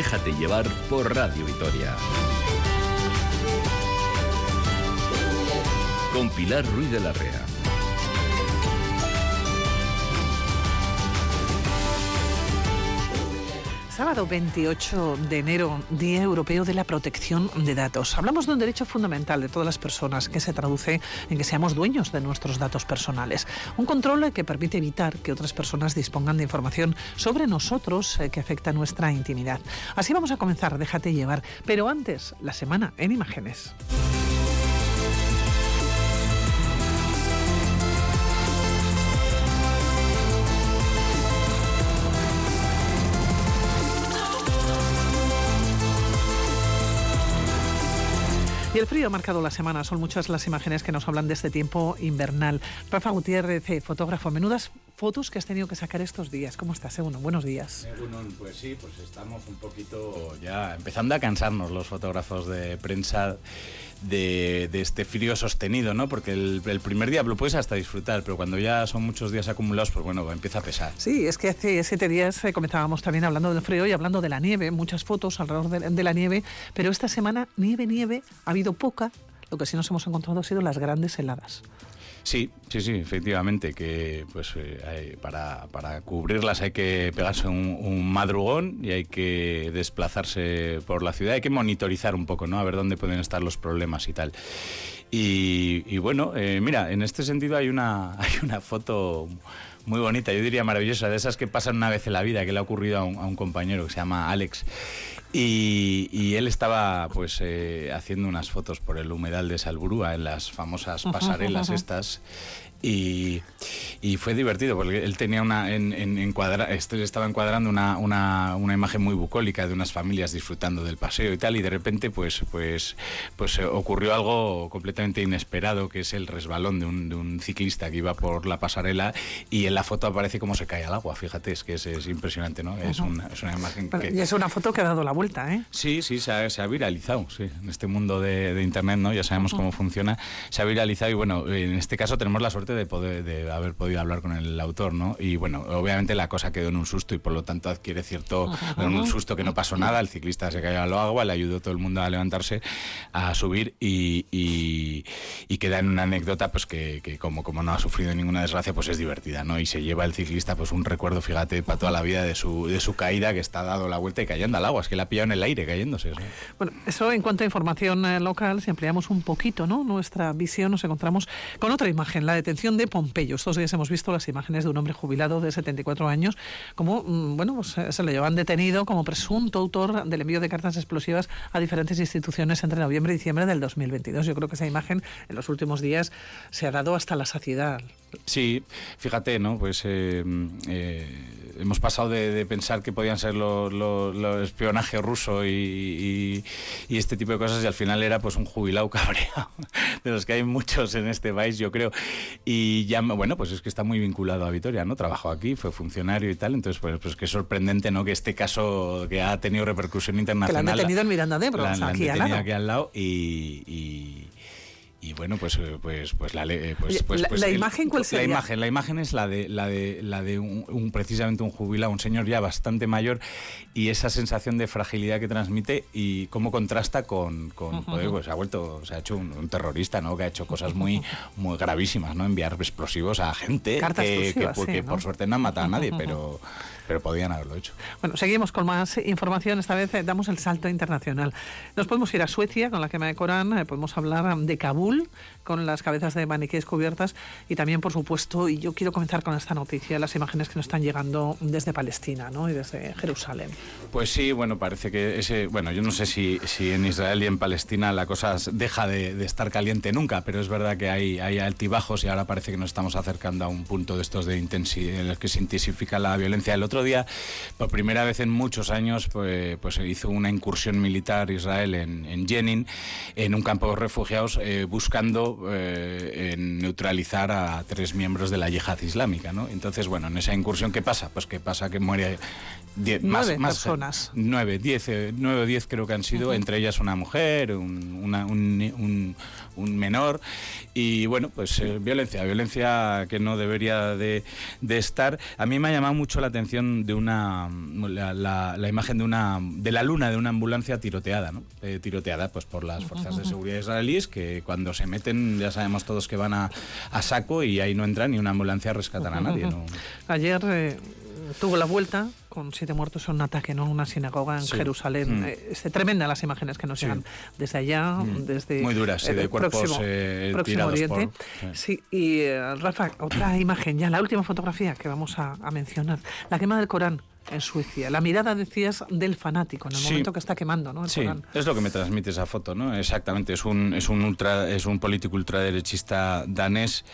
Déjate llevar por Radio Vitoria. Con Pilar Ruiz de la Rea. Sábado 28 de enero, Día Europeo de la Protección de Datos. Hablamos de un derecho fundamental de todas las personas que se traduce en que seamos dueños de nuestros datos personales. Un control que permite evitar que otras personas dispongan de información sobre nosotros eh, que afecta nuestra intimidad. Así vamos a comenzar, déjate llevar. Pero antes, la semana en imágenes. El frío ha marcado la semana. Son muchas las imágenes que nos hablan de este tiempo invernal. Rafa Gutiérrez, eh, fotógrafo, menudas fotos que has tenido que sacar estos días. ¿Cómo estás, Eguno? Buenos días. Egunon, pues sí, pues estamos un poquito ya empezando a cansarnos los fotógrafos de prensa de, este frío sostenido, ¿no? Porque el, el, primer día lo puedes hasta disfrutar, pero cuando ya son muchos días acumulados, pues bueno, empieza a pesar. Sí, es que hace siete días eh, comenzábamos también hablando del frío y hablando de la nieve, muchas fotos alrededor de, de la nieve, pero esta semana nieve, nieve, ha habido poca, lo que sí nos hemos encontrado ha sido las grandes heladas. Sí, sí, sí, efectivamente, que pues eh, para, para, cubrirlas hay que pegarse un, un, madrugón y hay que desplazarse por la ciudad, hay que monitorizar un poco, ¿no? A ver dónde pueden estar los problemas y tal. Y, y bueno, eh, mira, en este sentido hay una, hay una foto muy bonita, yo diría maravillosa, de esas que pasan una vez en la vida, que le ha ocurrido a un, a un compañero que se llama Alex. Y, y, él estaba pues eh, haciendo unas fotos por el humedal de Salburúa en las famosas pasarelas estas y, y, fue divertido porque él tenía una en, en, encuadra, este estaba encuadrando una, una, una, imagen muy bucólica de unas familias disfrutando del paseo y tal y de repente pues pues pues ocurrió algo completamente inesperado que es el resbalón de un, de un ciclista que iba por la pasarela y en la foto aparece como se cae al agua fíjate es que es, es impresionante no es, una, es una imagen Pero, que... y es una foto que ha dado la vuelta eh sí sí se ha, se ha viralizado sí en este mundo de, de internet no ya sabemos cómo funciona se ha viralizado y bueno en este caso tenemos la suerte de poder de haber podido hablar con el autor, ¿no? Y bueno, obviamente la cosa quedó en un susto y por lo tanto adquiere cierto en un susto que no pasó nada, el ciclista se cayó al agua, le ayudó todo el mundo a levantarse, a subir y, y, y queda en una anécdota pues que, que, como, como no ha sufrido ninguna desgracia, pues es divertida, ¿no? Y se lleva el ciclista pues un recuerdo, fíjate, para toda la vida de su, de su caída que está dado la vuelta y cayendo al agua, es que la ha pillado en el aire cayéndose. ¿sí? Bueno, eso en cuanto a información eh, local, si ampliamos un poquito, ¿no? Nuestra visión, nos encontramos con otra imagen, la detención de Pompeyo. Estos días hemos visto las imágenes de un hombre jubilado de 74 años, como, mm, bueno, pues eh, se le llevan detenido como presunto autor del envío de cartas explosivas a diferentes instituciones entre noviembre y diciembre del 2022. Yo creo que esa imagen en los últimos días se ha dado hasta la saciedad. Sí, fíjate, ¿no? Pues eh, eh, hemos pasado de, de, pensar que podían ser los lo, lo espionaje ruso y, y, y, este tipo de cosas y al final era pues un jubilado cabreado, de los que hay muchos en este país, yo creo. Y ya, bueno, pues es que está muy vinculado a Vitoria, ¿no? Trabajó aquí, fue funcionario y tal, entonces pues, pues qué sorprendente, ¿no? Que este caso que ha tenido repercusión internacional... Que la han detenido en Miranda de Ebro, o sea, aquí, al lado. aquí al lado y, y y bueno pues pues pues la pues, pues, la, pues la el, imagen cuál sería? la imagen la imagen es la de la de la de un, un, precisamente un jubilado un señor ya bastante mayor y esa sensación de fragilidad que transmite y cómo contrasta con, con uh -huh. joder, pues se ha vuelto se ha hecho un, un, terrorista no que ha hecho cosas muy muy gravísimas no enviar explosivos a gente Cartas que, que, sí, que ¿no? por suerte no han matado a nadie pero pero podían haberlo hecho. Bueno, seguimos con más información. Esta vez eh, damos el salto internacional. Nos podemos ir a Suecia con la quema de Corán, eh, podemos hablar de Kabul con las cabezas de maniquíes cubiertas y también, por supuesto, y yo quiero comenzar con esta noticia, las imágenes que nos están llegando desde Palestina ¿no? y desde Jerusalén. Pues sí, bueno, parece que ese, bueno, yo no sé si, si en Israel y en Palestina la cosa deja de, de estar caliente nunca, pero es verdad que hay, hay altibajos y ahora parece que nos estamos acercando a un punto de estos de intensidad, en el que se intensifica la violencia. El otro día, por primera vez en muchos años, pues, pues se hizo una incursión militar Israel en, en Jenin, en un campo de refugiados, eh, buscando neutralizar a tres miembros de la yihad islámica, ¿no? Entonces, bueno, en esa incursión, ¿qué pasa? Pues que pasa que muere diez, nueve más, personas. Nueve, diez, nueve o diez creo que han sido, entre ellas una mujer, un, un, un menor. Y bueno, pues eh, violencia, violencia que no debería de, estar. A mí me ha llamado mucho la atención de una la, la, imagen de una de la luna de una ambulancia tiroteada, ¿no? Eh, tiroteada pues por las fuerzas de seguridad israelíes que cuando se meten ya sabemos todos que van a, a saco y ahí no entra ni una ambulancia a rescatar a nadie. ¿no? Ayer eh, tuvo la vuelta con siete muertos en un ataque en una sinagoga en Jerusalén. Mm. Eh, es tremenda las imágenes que nos llegan desde allá, mm. desde muy duras, de cuerpos próximo, eh, Oriente. sí. y eh, Rafa, otra imagen ya, la última fotografía que vamos a, mencionar, la quema del Corán en Suecia. La mirada, decías, del fanático en el momento que está quemando, ¿no? sí, es lo que me transmite esa foto, ¿no? Exactamente, es un, es un, ultra, es un político ultraderechista danés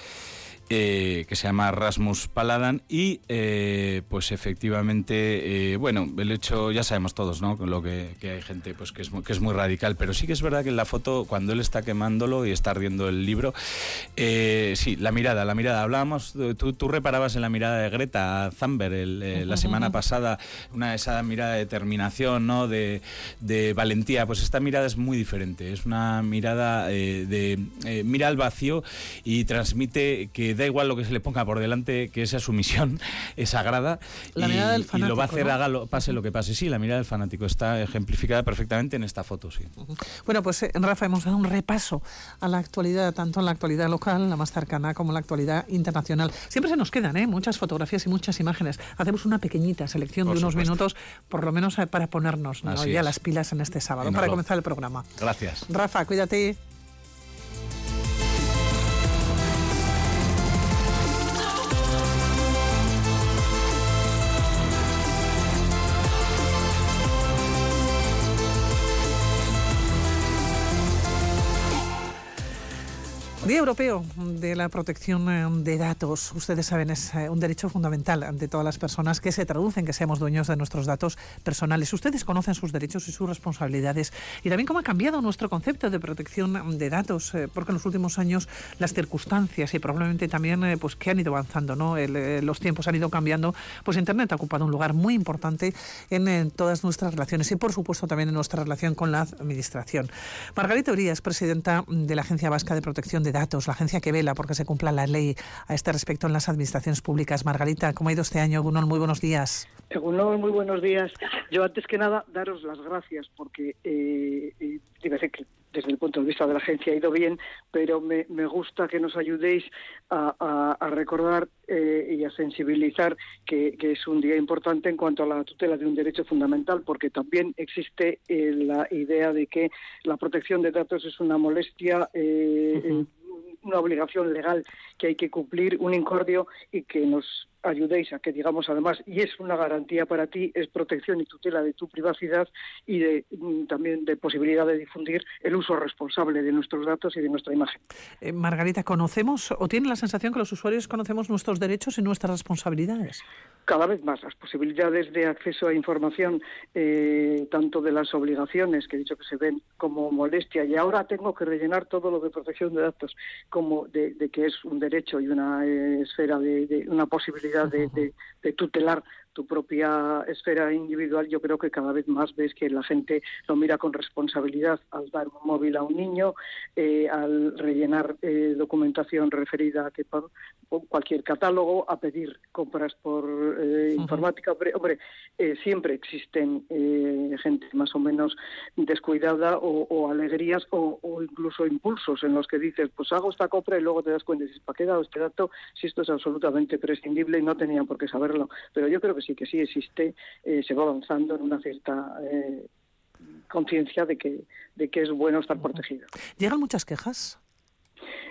eh, que se llama Rasmus Paladan y eh, pues efectivamente eh, bueno el hecho ya sabemos todos no lo que, hay gente pues que es muy, que es muy radical pero sí que es verdad que en la foto cuando él está quemándolo y está ardiendo el libro sí la mirada la mirada. Hablábamos tú, tú, reparabas en la mirada de Greta Thunberg la semana pasada una esa mirada de determinación no de, de, valentía. Pues esta mirada es muy diferente. Es una mirada de mira al vacío y transmite que da igual lo que se le ponga por delante, que esa su misión es sagrada. La y, mirada del fanático, y lo va a hacer, haga lo, pase lo que pase. Sí, la mirada del fanático está ejemplificada perfectamente en esta foto, sí. Bueno, pues eh, Rafa hemos dado un repaso a la actualidad, tanto en la actualidad local, la más cercana, como en la actualidad internacional. Siempre se nos quedan ¿eh? muchas fotografías y muchas imágenes. Hacemos una pequeñita selección de unos minutos, por lo menos eh, para ponernos ya las pilas en este sábado, para comenzar el programa. Gracias. Rafa, cuídate. Día Europeo de la Protección eh, de Datos. Ustedes saben, es eh, un derecho fundamental ante todas las personas que se traducen que seamos dueños de nuestros datos personales. Ustedes conocen sus derechos y sus responsabilidades y también cómo ha cambiado nuestro concepto de protección de datos, eh, porque en los últimos años las circunstancias y probablemente también pues que han ido avanzando, ¿no? los tiempos han ido cambiando, pues Internet ha ocupado un lugar muy importante en, todas nuestras relaciones y por supuesto también en nuestra relación con la administración. Margarita Urias, presidenta de la Agencia Vasca de Protección de Datos, la agencia que vela porque se cumpla la ley a este respecto en las administraciones públicas. Margarita, ¿cómo ha ido este año? Gunol, muy buenos días. Gunol, muy buenos días. Yo antes que nada daros las gracias porque eh, eh que desde el punto de vista de la agencia ha ido bien, pero me, gusta que nos ayudéis a, recordar eh, y a sensibilizar que, es un día importante en cuanto a la tutela de un derecho fundamental, porque también existe eh, la idea de que la protección de datos es una molestia. Eh, una obligación legal que hay que cumplir, un incordio y que nos ayudéis a que digamos además y es una garantía para ti es protección y tutela de tu privacidad y de mm, también de posibilidad de difundir el uso responsable de nuestros datos y de nuestra imagen. Eh, Margarita, ¿conocemos o tiene la sensación que los usuarios conocemos nuestros derechos y nuestras responsabilidades? Cada vez más las posibilidades de acceso a información, eh, tanto de las obligaciones que he dicho que se ven como molestia y ahora tengo que rellenar todo lo de protección de datos como de, que es un derecho y una eh, esfera de una posibilidad de, de, tutelar tu propia esfera individual, yo creo que cada vez más ves que la gente lo mira con responsabilidad al dar un móvil a un niño, eh, al rellenar eh, documentación referida a que por, cualquier catálogo, a pedir compras por eh, informática. Hombre, siempre existen gente más o menos descuidada o, alegrías o, incluso impulsos en los que dices, pues hago esta compra y luego te das cuenta y dices, ¿para qué he dado este dato si esto es absolutamente prescindible y no tenían por qué saberlo? Pero yo creo que sí que sí existe, eh, se va avanzando en una cierta eh, conciencia de que, de que es bueno estar protegido. ¿Llegan muchas quejas?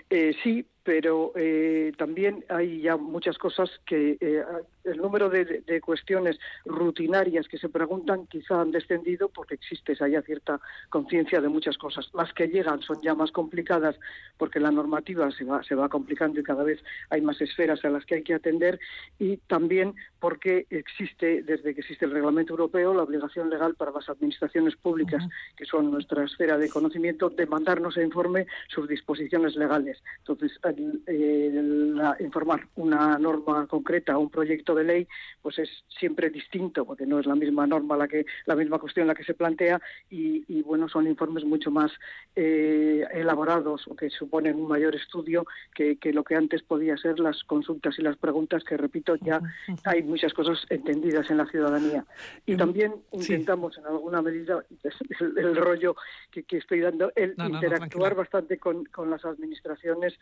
Eh, sí, pero eh, también hay ya muchas cosas que eh, el número de, cuestiones rutinarias que se preguntan quizá han descendido porque existe esa ya cierta conciencia de muchas cosas. Las que llegan son ya más complicadas porque la normativa se va, se va complicando y cada vez hay más esferas a las que hay que atender y también porque existe, desde que existe el reglamento europeo, la obligación legal para las administraciones públicas, que son nuestra esfera de conocimiento, de mandarnos a informe sus disposiciones legales. Entonces, informar una norma concreta, un proyecto de ley, pues es siempre distinto, porque no es la misma norma la que la misma cuestión la que se plantea y, bueno, son informes mucho más eh, elaborados o que suponen un mayor estudio que, lo que antes podía ser las consultas y las preguntas que repito ya hay muchas cosas entendidas en la ciudadanía. Y también intentamos en alguna medida el, rollo que, estoy dando el interactuar bastante con, con las administraciones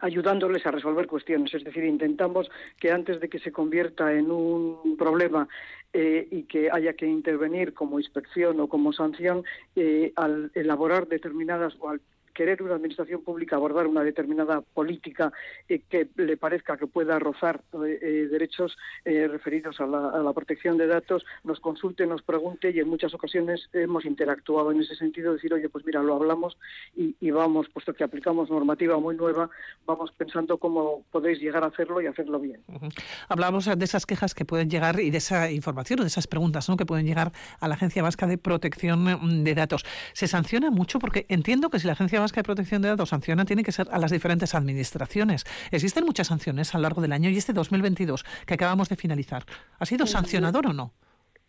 ayudándoles a resolver cuestiones. Es decir, intentamos que antes de que se convierta en un problema eh, y que haya que intervenir como inspección o como sanción, eh, al elaborar determinadas o al querer una administración pública abordar una determinada política eh, que le parezca que pueda rozar eh, eh, derechos referidos a la, protección de datos, nos consulte, nos pregunte y en muchas ocasiones hemos interactuado en ese sentido, decir, oye, pues mira, lo hablamos y, vamos, puesto que aplicamos normativa muy nueva, vamos pensando cómo podéis llegar a hacerlo y hacerlo bien. Hablábamos de esas quejas que pueden llegar y de esa información o de esas preguntas que pueden llegar a la Agencia Vasca de Protección de Datos. ¿Se sanciona mucho? Porque entiendo que si la Agencia que de Protección de Datos sanciona tiene que ser a las diferentes administraciones. Existen muchas sanciones a lo largo del año y este 2022 que acabamos de finalizar, ¿ha sido sancionador o no?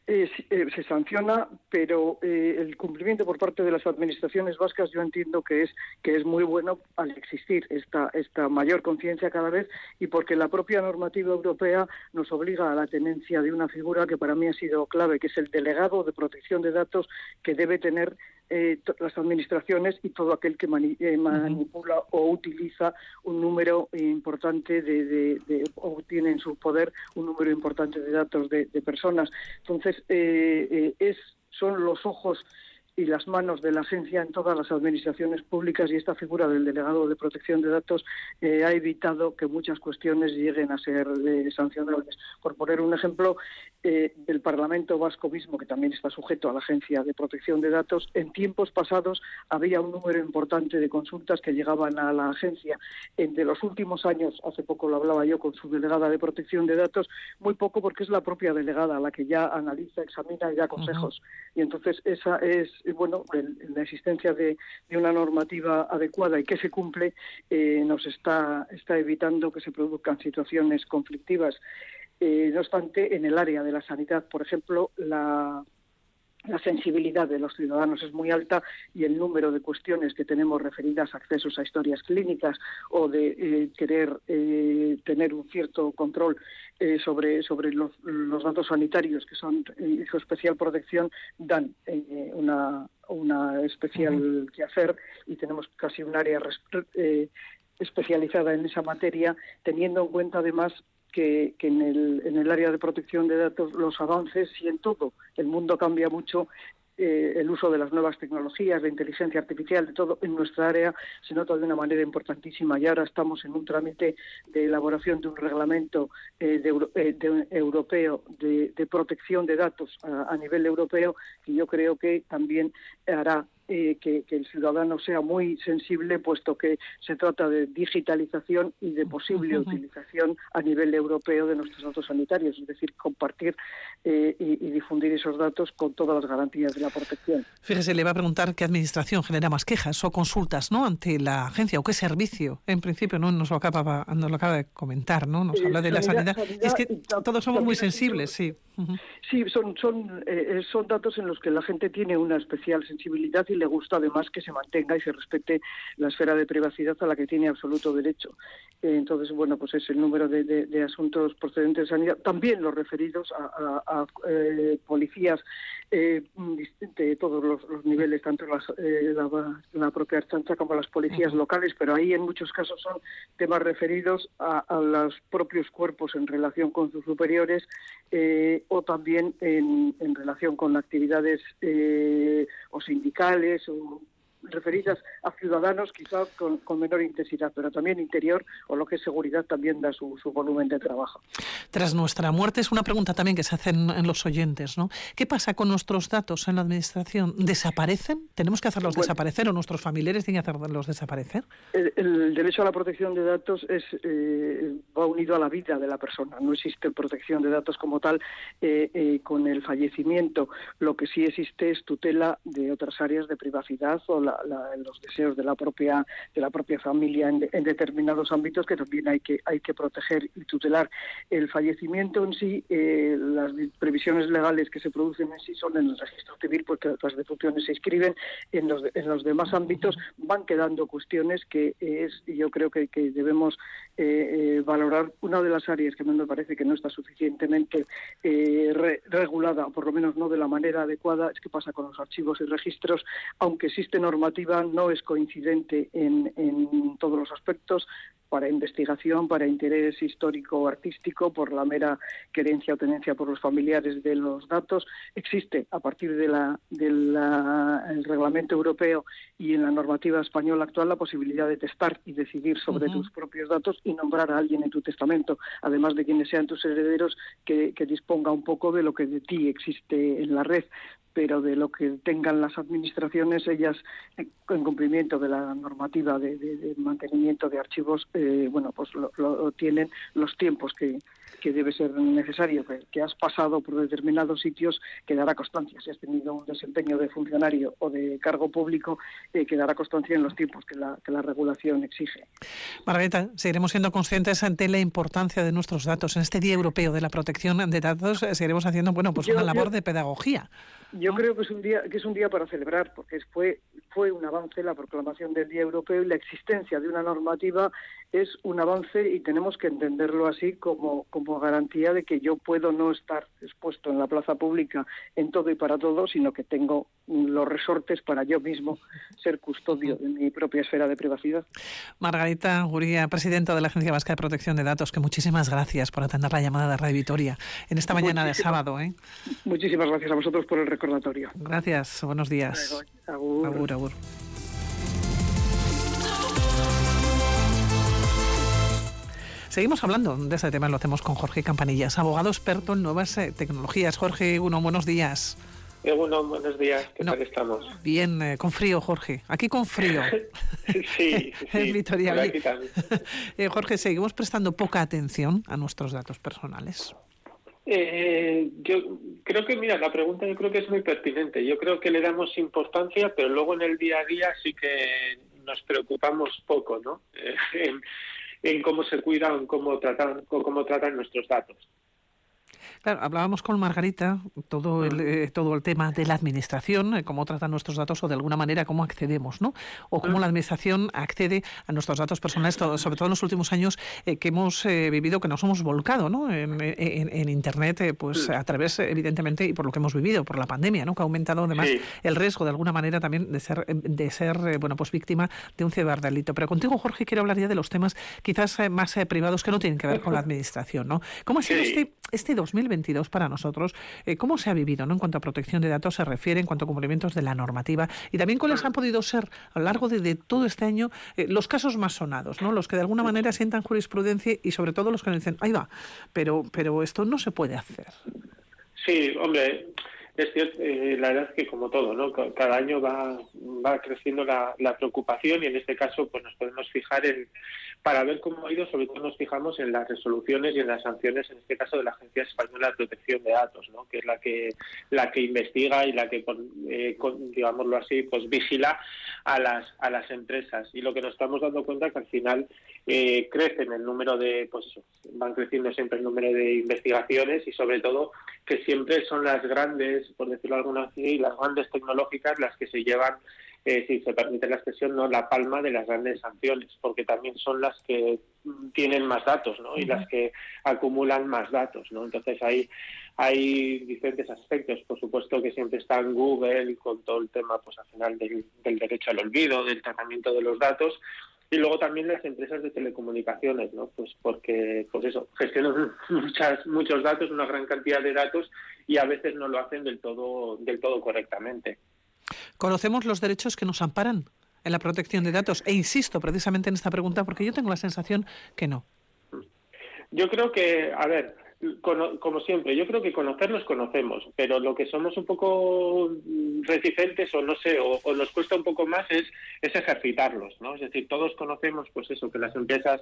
Eh, eh, se sanciona, pero eh, el cumplimiento por parte de las administraciones vascas yo entiendo que es que es muy bueno al existir esta esta mayor conciencia cada vez y porque la propia normativa europea nos obliga a la tenencia de una figura que para mí ha sido clave, que es el delegado de protección de datos que debe tener eh, las administraciones y todo aquel que eh, manipula o utiliza un número importante de, o tiene en su poder un número importante de datos de, personas. Entonces, eh, es son los ojos y las manos de la agencia en todas las administraciones públicas y esta figura del delegado de protección de datos eh, ha evitado que muchas cuestiones lleguen a ser eh, sancionables. Por poner un ejemplo, eh, el Parlamento Vasco mismo, que también está sujeto a la Agencia de Protección de Datos, en tiempos pasados había un número importante de consultas que llegaban a la agencia. En de los últimos años, hace poco lo hablaba yo con su delegada de protección de datos, muy poco porque es la propia delegada la que ya analiza, examina y da consejos. Y entonces esa es bueno, la existencia de, una normativa adecuada y que se cumple eh, nos está, está evitando que se produzcan situaciones conflictivas. Eh, no obstante, en el área de la sanidad, por ejemplo, la, la sensibilidad de los ciudadanos es muy alta y el número de cuestiones que tenemos referidas a accesos a historias clínicas o de eh, querer eh, tener un cierto control eh, sobre, sobre los, datos sanitarios que son su especial protección dan una, una especial que hacer y tenemos casi un área especializada en esa materia, teniendo en cuenta además que, en, el, en el área de protección de datos los avances y en todo. El mundo cambia mucho eh, el uso de las nuevas tecnologías, de inteligencia artificial, de todo en nuestra área se nota de una manera importantísima. Y ahora estamos en un trámite de elaboración de un reglamento eh, eh, europeo de, protección de datos a, nivel europeo que yo creo que también hará eh, que, el ciudadano sea muy sensible, puesto que se trata de digitalización y de posible utilización a nivel europeo de nuestros datos sanitarios, es decir, compartir eh, y, difundir esos datos con todas las garantías de la protección. Fíjese, le va a preguntar qué administración genera más quejas o consultas ¿no? ante la agencia o qué servicio. En principio, ¿no? nos, lo acaba, nos lo acaba de comentar, ¿no? nos habla de la sanidad. es que todos somos muy sensibles, sí. Sí, son, son, eh, son datos en los que la gente tiene una especial sensibilidad y le gusta además que se mantenga y se respete la esfera de privacidad a la que tiene absoluto derecho. Eh, entonces, bueno, pues es el número de, asuntos procedentes de sanidad, también los referidos a, eh, policías de todos los, niveles, tanto la, propia chancha como las policías locales, pero ahí en muchos casos son temas referidos a, los propios cuerpos en relación con sus superiores o también en, relación con actividades eh, o sindicales o referidas a ciudadanos quizás con, menor intensidad, pero también interior o lo que es seguridad también da su, volumen de trabajo. Tras nuestra muerte es una pregunta también que se hacen en los oyentes, ¿no? ¿Qué pasa con nuestros datos en la administración? ¿Desaparecen? ¿Tenemos que hacerlos desaparecer o nuestros familiares tienen que hacerlos desaparecer? El, derecho a la protección de datos es eh, va unido a la vida de la persona. No existe protección de datos como tal eh, eh, con el fallecimiento. Lo que sí existe es tutela de otras áreas de privacidad o los deseos de la propia de la propia familia en, determinados ámbitos que también hay que hay que proteger y tutelar. El fallecimiento en sí, eh, las previsiones legales que se producen en sí son en el registro civil, porque las defunciones se inscriben. En los, en los demás ámbitos van quedando cuestiones que es yo creo que, debemos eh, eh, valorar. Una de las áreas que me parece que no está suficientemente regulada, por lo menos no de la manera adecuada, es qué pasa con los archivos y registros, aunque existe normativa, no es coincidente en, en todos los aspectos para investigación, para interés histórico o artístico, por la mera querencia o tenencia por los familiares de los datos. Existe a partir del de reglamento europeo y en la normativa española actual la posibilidad de testar y decidir sobre tus propios datos y nombrar a alguien en tu testamento, además de quienes sean tus herederos, que, que disponga un poco de lo que de ti existe en la red pero de lo que tengan las administraciones, ellas, en cumplimiento de la normativa de, mantenimiento de archivos, eh, bueno, pues lo, tienen los tiempos que, que debe ser necesario, que, has pasado por determinados sitios, quedará constancia. Si has tenido un desempeño de funcionario o de cargo público, eh, quedará constancia en los tiempos que la, que la regulación exige. Margarita, seguiremos siendo conscientes ante la importancia de nuestros datos. En este Día Europeo de la Protección de Datos eh, seguiremos haciendo bueno, pues una labor de pedagogía. Yo creo que es un día que es un día para celebrar porque fue fue un avance la proclamación del Día Europeo y la existencia de una normativa es un avance y tenemos que entenderlo así como, como garantía de que yo puedo no estar expuesto en la plaza pública en todo y para todo, sino que tengo los resortes para yo mismo ser custodio de mi propia esfera de privacidad. Margarita Guría, presidenta de la Agencia Vasca de Protección de Datos, que muchísimas gracias por atender la llamada de Radio Vitoria en esta mañana de sábado. ¿eh? Muchísimas gracias a vosotros por el recordatorio. Gracias, buenos días. agur. agur. Seguimos hablando de este tema, lo hacemos con Jorge Campanillas, abogado experto en nuevas eh, tecnologías. Jorge, uno, buenos días. Uno, buenos días, ¿qué tal estamos? Bien, eh, con frío, Jorge. Aquí con frío. sí, sí. Vitoria. Eh, Jorge, seguimos prestando poca atención a nuestros datos personales. yo creo que, mira, la pregunta yo creo que es muy pertinente. Yo creo que le damos importancia, pero luego en el día a día sí que nos preocupamos poco, ¿no? En cómo se cuidan, cómo tratan, cómo tratan nuestros datos. Claro, hablábamos con Margarita todo el, eh, todo el tema de la administración, eh, cómo tratan nuestros datos o de alguna manera cómo accedemos, ¿no? O cómo la administración accede a nuestros datos personales, sobre todo en los últimos años eh, que hemos vivido, que nos hemos volcado, ¿no? En, Internet, pues a través, evidentemente, y por lo que hemos vivido, por la pandemia, ¿no? Que ha aumentado además el riesgo de alguna manera también de ser, de ser bueno, pues víctima de un ciberdelito. Pero contigo, Jorge, quiero hablar ya de los temas quizás más privados que no tienen que ver con la administración, ¿no? ¿Cómo ha sido este, este 2020? Para nosotros. Eh, ¿Cómo se ha vivido ¿no? en cuanto a protección de datos se refiere, en cuanto a cumplimientos de la normativa? Y también cuáles han podido ser a lo largo de, todo este año eh, los casos más sonados, ¿no? los que de alguna manera sientan jurisprudencia y sobre todo los que nos dicen, ahí va, pero, pero esto no se puede hacer. Sí, hombre, es cierto, eh, la verdad es que como todo, ¿no? Cada año va, va creciendo la, preocupación y en este caso pues nos podemos fijar en, para ver cómo ha ido, sobre todo nos fijamos en las resoluciones y en las sanciones, en este caso de la Agencia Española de Protección de Datos, ¿no? que es la que la que investiga y la que, eh, digámoslo así, pues vigila a las a las empresas. Y lo que nos estamos dando cuenta es que al final eh, crecen el número de, pues eso, van creciendo siempre el número de investigaciones y sobre todo que siempre son las grandes, por decirlo alguna así, las grandes tecnológicas las que se llevan eh, si se permite la expresión, no la palma de las grandes sanciones, porque también son las que tienen más datos ¿no? y las que acumulan más datos. ¿no? Entonces hay, hay diferentes aspectos. Por supuesto que siempre está en Google con todo el tema pues al final del, derecho al olvido, del tratamiento de los datos, y luego también las empresas de telecomunicaciones, ¿no? Pues porque, pues eso, gestionan muchas, muchos datos, una gran cantidad de datos y a veces no lo hacen del todo, del todo correctamente. ¿Conocemos los derechos que nos amparan en la protección de datos? E insisto precisamente en esta pregunta porque yo tengo la sensación que no. Yo creo que, a ver, como siempre, yo creo que conocernos conocemos, pero lo que somos un poco reticentes o no sé, o, nos cuesta un poco más es, es, ejercitarlos, ¿no? Es decir, todos conocemos, pues eso, que las empresas,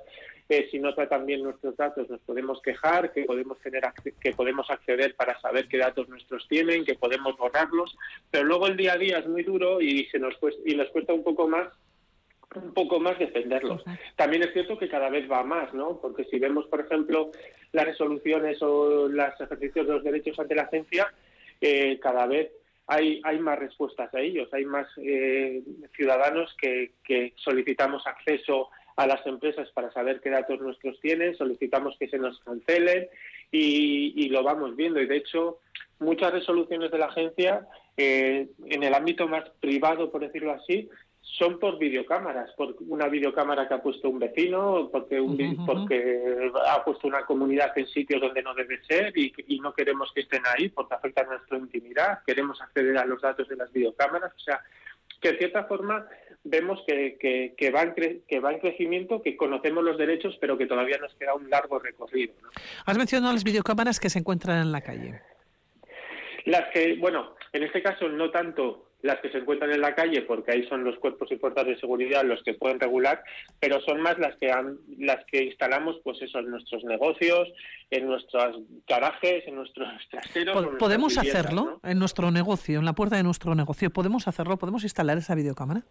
eh, si no tratan bien nuestros datos, nos podemos quejar, que podemos tener, que podemos acceder para saber qué datos nuestros tienen, que podemos borrarlos, pero luego el día a día es muy duro y se nos cuesta, y nos cuesta un poco más un poco más defenderlos. También es cierto que cada vez va más, ¿no? Porque si vemos, por ejemplo, las resoluciones o los ejercicios de los derechos ante la agencia, eh, cada vez hay, hay más respuestas a ellos, hay más eh, ciudadanos que, que solicitamos acceso a las empresas para saber qué datos nuestros tienen, solicitamos que se nos cancelen y, y lo vamos viendo. Y de hecho, muchas resoluciones de la agencia, eh, en el ámbito más privado, por decirlo así, son por videocámaras, por una videocámara que ha puesto un vecino, porque, un, porque ha puesto una comunidad en sitios donde no debe ser y, no queremos que estén ahí porque afecta a nuestra intimidad, queremos acceder a los datos de las videocámaras, o sea, que en cierta forma vemos que, que, que, va, en que va en crecimiento, que conocemos los derechos, pero que todavía nos queda un largo recorrido. Has mencionado las videocámaras que se encuentran en la calle. Las que, bueno, en este caso no tanto las que se encuentran en la calle, porque ahí son los cuerpos y fuerzas de seguridad los que pueden regular, pero son más las que las que instalamos, pues eso, en nuestros negocios, en nuestros garajes, en nuestros traseros. ¿Podemos hacerlo en nuestro negocio, en la puerta de nuestro negocio? ¿Podemos hacerlo? ¿Podemos instalar esa videocámara?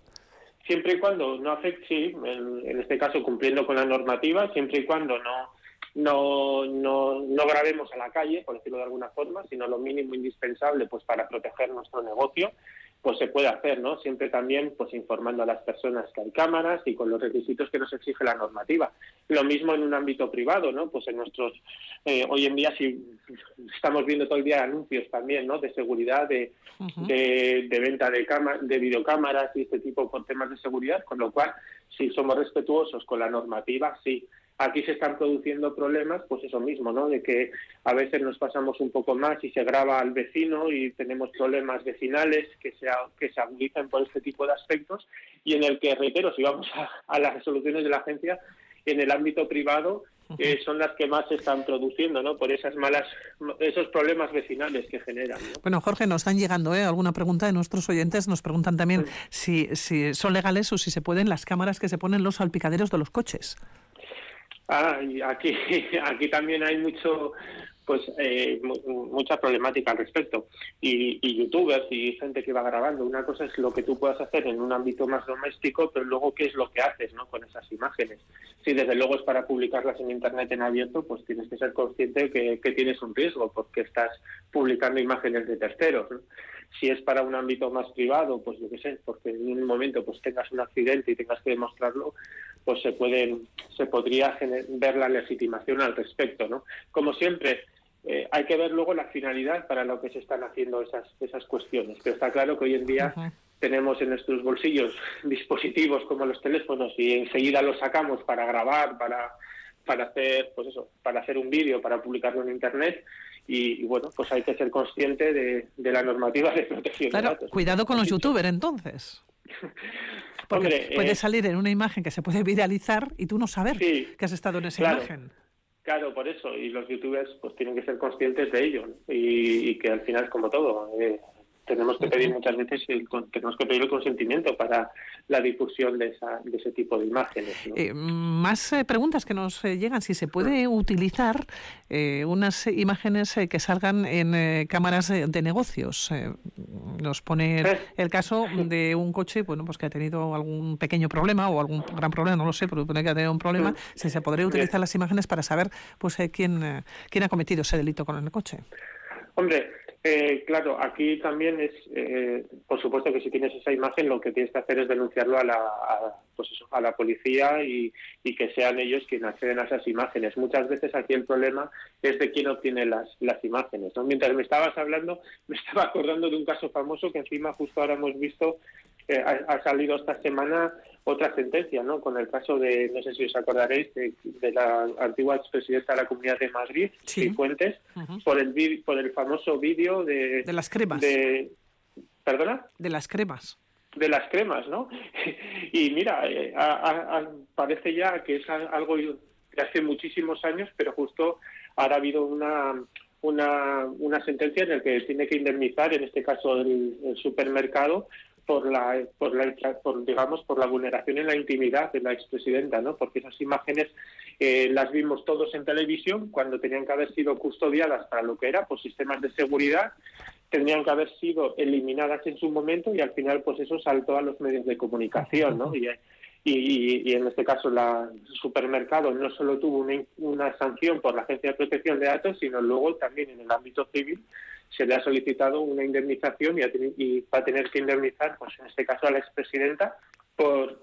Siempre y cuando no afecte, sí, en, este caso cumpliendo con la normativa, siempre y cuando no no, no, no grabemos a la calle, por decirlo de alguna forma, sino lo mínimo indispensable pues para proteger nuestro negocio pues se puede hacer, ¿no? Siempre también pues informando a las personas que hay cámaras y con los requisitos que nos exige la normativa. Lo mismo en un ámbito privado, ¿no? Pues en nuestros eh, hoy en día si estamos viendo todo el día anuncios también, ¿no? De seguridad, de, de, venta de de videocámaras y este tipo con temas de seguridad, con lo cual si somos respetuosos con la normativa, sí Aquí se están produciendo problemas, pues eso mismo, ¿no? De que a veces nos pasamos un poco más y se graba al vecino y tenemos problemas vecinales que se, que se agudizan por este tipo de aspectos y en el que, reitero, si vamos a, las resoluciones de la agencia, en el ámbito privado eh, son las que más se están produciendo, ¿no? Por esas malas, esos problemas vecinales que generan. Bueno, Jorge, nos están llegando ¿eh? alguna pregunta de nuestros oyentes. Nos preguntan también si, si son legales o si se pueden las cámaras que se ponen los salpicaderos de los coches. Ah, aquí, aquí también hay mucho, pues eh, mucha problemática al respecto. Y, youtubers y gente que va grabando. Una cosa es lo que tú puedas hacer en un ámbito más doméstico, pero luego qué es lo que haces ¿no? con esas imágenes. Si desde luego es para publicarlas en Internet en abierto, pues tienes que ser consciente que, que tienes un riesgo porque estás publicando imágenes de terceros. Si es para un ámbito más privado, pues yo qué sé, porque en un momento pues tengas un accidente y tengas que demostrarlo, pues se pueden, se podría ver la legitimación al respecto, ¿no? Como siempre, eh, hay que ver luego la finalidad para lo que se están haciendo esas, esas cuestiones. Pero está claro que hoy en día tenemos en nuestros bolsillos dispositivos como los teléfonos y enseguida los sacamos para grabar, para, para hacer, pues eso, para hacer un vídeo, para publicarlo en internet. Y, bueno, pues hay que ser consciente de, la normativa de protección de datos. Cuidado con los youtubers entonces. Porque puede eh, salir en una imagen que se puede viralizar y tú no saber que has estado en esa imagen. Claro, por eso. Y los youtubers pues tienen que ser conscientes de ello. Y, que al final es como todo. Eh, tenemos que pedir muchas veces el, tenemos que pedir el consentimiento para la difusión de, esa, de ese tipo de imágenes. Eh, más eh, preguntas que nos eh, llegan. Si se puede utilizar unas imágenes que salgan en cámaras de negocios. nos pone el caso de un coche bueno, pues que ha tenido algún pequeño problema o algún gran problema, no lo sé, pero que ha tenido un problema. Si se podría utilizar las imágenes para saber pues quién, quién ha cometido ese delito con el coche. Hombre, eh, claro, aquí también es, eh, por supuesto que si tienes esa imagen, lo que tienes que hacer es denunciarlo a la, a, pues a la policía y, que sean ellos quienes acceden a esas imágenes. Muchas veces aquí el problema es de quién obtiene las, las imágenes. Mientras me estabas hablando, me estaba acordando de un caso famoso que encima justo ahora hemos visto, eh, ha, salido esta semana otra sentencia, ¿no? Con el caso de, no sé si os acordaréis, de, la antigua expresidenta de la Comunidad de Madrid, sí. Fuentes, por el por el famoso vídeo de... De las cremas. ¿Perdona? De las cremas. de las cremas, ¿no? y mira, eh, parece ya que es algo de hace muchísimos años, pero justo ahora ha habido una, una, una sentencia en la que tiene que indemnizar, en este caso el, supermercado, por la, por la por, digamos por la vulneración en la intimidad de la expresidenta, ¿no? Porque esas imágenes eh, las vimos todos en televisión cuando tenían que haber sido custodiadas para lo que era, por sistemas de seguridad, tendrían que haber sido eliminadas en su momento y al final pues eso saltó a los medios de comunicación, ¿no? Y, y, en este caso la, el supermercado no solo tuvo una, una, sanción por la Agencia de Protección de Datos, sino luego también en el ámbito civil se le ha solicitado una indemnización y, y va a tener que indemnizar, pues en este caso a la expresidenta, por,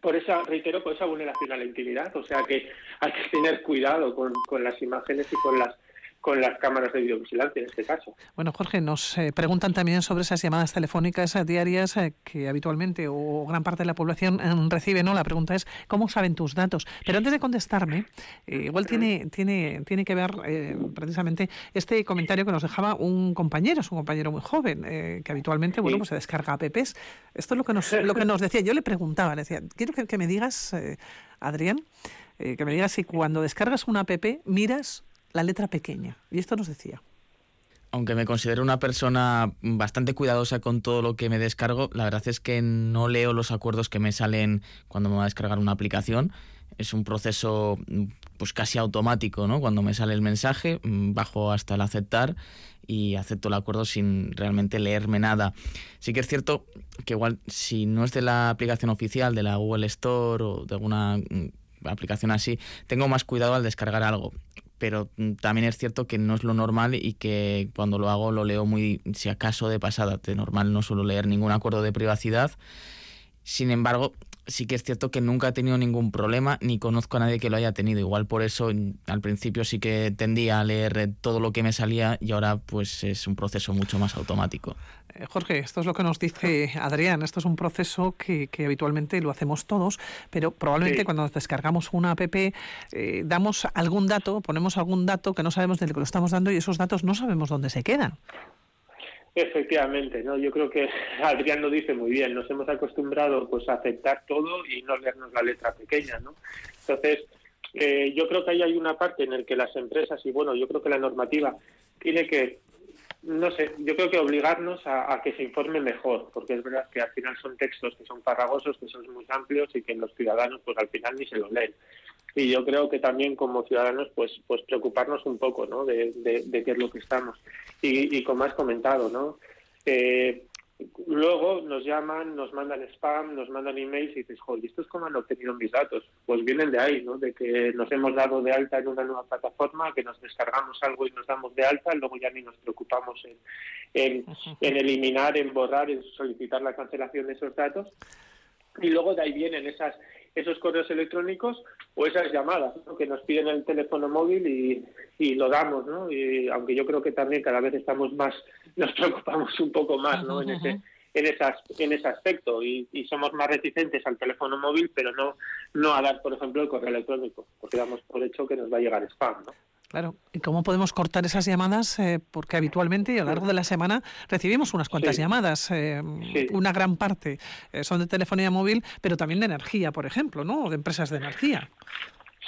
por esa, reitero, por esa vulneración a la intimidad. O sea que hay que tener cuidado con, con las imágenes y con las con las cámaras de videovigilancia en este caso. Bueno, Jorge, nos eh, preguntan también sobre esas llamadas telefónicas eh, diarias eh, que habitualmente o gran parte de la población recibe, ¿no? La pregunta es cómo saben tus datos. Pero antes de contestarme, igual tiene tiene tiene que ver precisamente este comentario que nos dejaba un compañero, es un compañero muy joven que habitualmente, bueno, pues se descarga apps. Esto es lo que nos lo que nos decía. Yo le preguntaba, le decía, quiero que, que me digas, Adrián, que me digas si cuando descargas una app miras la letra pequeña. Y esto nos decía. Aunque me considero una persona bastante cuidadosa con todo lo que me descargo, la verdad es que no leo los acuerdos que me salen cuando me va a descargar una aplicación. Es un proceso pues casi automático, ¿no? Cuando me sale el mensaje, bajo hasta el aceptar y acepto el acuerdo sin realmente leerme nada. Sí que es cierto que igual si no es de la aplicación oficial, de la Google Store o de alguna mm, aplicación así, tengo más cuidado al descargar algo pero mm, también es cierto que no es lo normal y que cuando lo hago lo leo muy, si acaso de pasada, de normal no suelo leer ningún acuerdo de privacidad. Sin embargo, sí que es cierto que nunca he tenido ningún problema ni conozco a nadie que lo haya tenido. Igual por eso al principio sí que tendía a leer todo lo que me salía y ahora pues es un proceso mucho más automático. Eh, Jorge, esto es lo que nos dice Adrián. Esto es un proceso que, habitualmente lo hacemos todos, pero probablemente cuando nos descargamos una app eh, damos algún dato, ponemos algún dato que no sabemos de lo que lo estamos dando y esos datos no sabemos dónde se quedan. Efectivamente, no, yo creo que Adrián lo dice muy bien. Nos hemos acostumbrado pues a aceptar todo y no leernos la letra pequeña, ¿no? Entonces, eh, yo creo que ahí hay una parte en la que las empresas y bueno, yo creo que la normativa tiene que no sé, yo creo que obligarnos a, que se informe mejor, porque es verdad que al final son textos que son farragosos, que son muy amplios y que los ciudadanos pues al final ni se los leen. Y yo creo que también como ciudadanos pues pues preocuparnos un poco ¿no? de, de, qué es lo que estamos. Y, y como has comentado, ¿no? Eh, Luego nos llaman, nos mandan spam, nos mandan emails y dices, joder, ¿esto es cómo han obtenido mis datos? Pues vienen de ahí, ¿no? De que nos hemos dado de alta en una nueva plataforma, que nos descargamos algo y nos damos de alta, luego ya ni nos preocupamos en, en, eliminar, en borrar, en solicitar la cancelación de esos datos. Y luego de ahí vienen esas esos correos electrónicos o esas llamadas que nos piden el teléfono móvil y, y, lo damos, ¿no? Y aunque yo creo que también cada vez estamos más, nos preocupamos un poco más, ¿no? En ese en, esas, en ese aspecto y, y, somos más reticentes al teléfono móvil, pero no, no a dar, por ejemplo, el correo electrónico, porque damos por hecho que nos va a llegar spam, ¿no? Claro. ¿Y cómo podemos cortar esas llamadas? Eh, porque habitualmente y a lo largo de la semana recibimos unas cuantas llamadas. Eh, una gran parte eh, son de telefonía móvil, pero también de energía, por ejemplo, ¿no? de empresas de energía.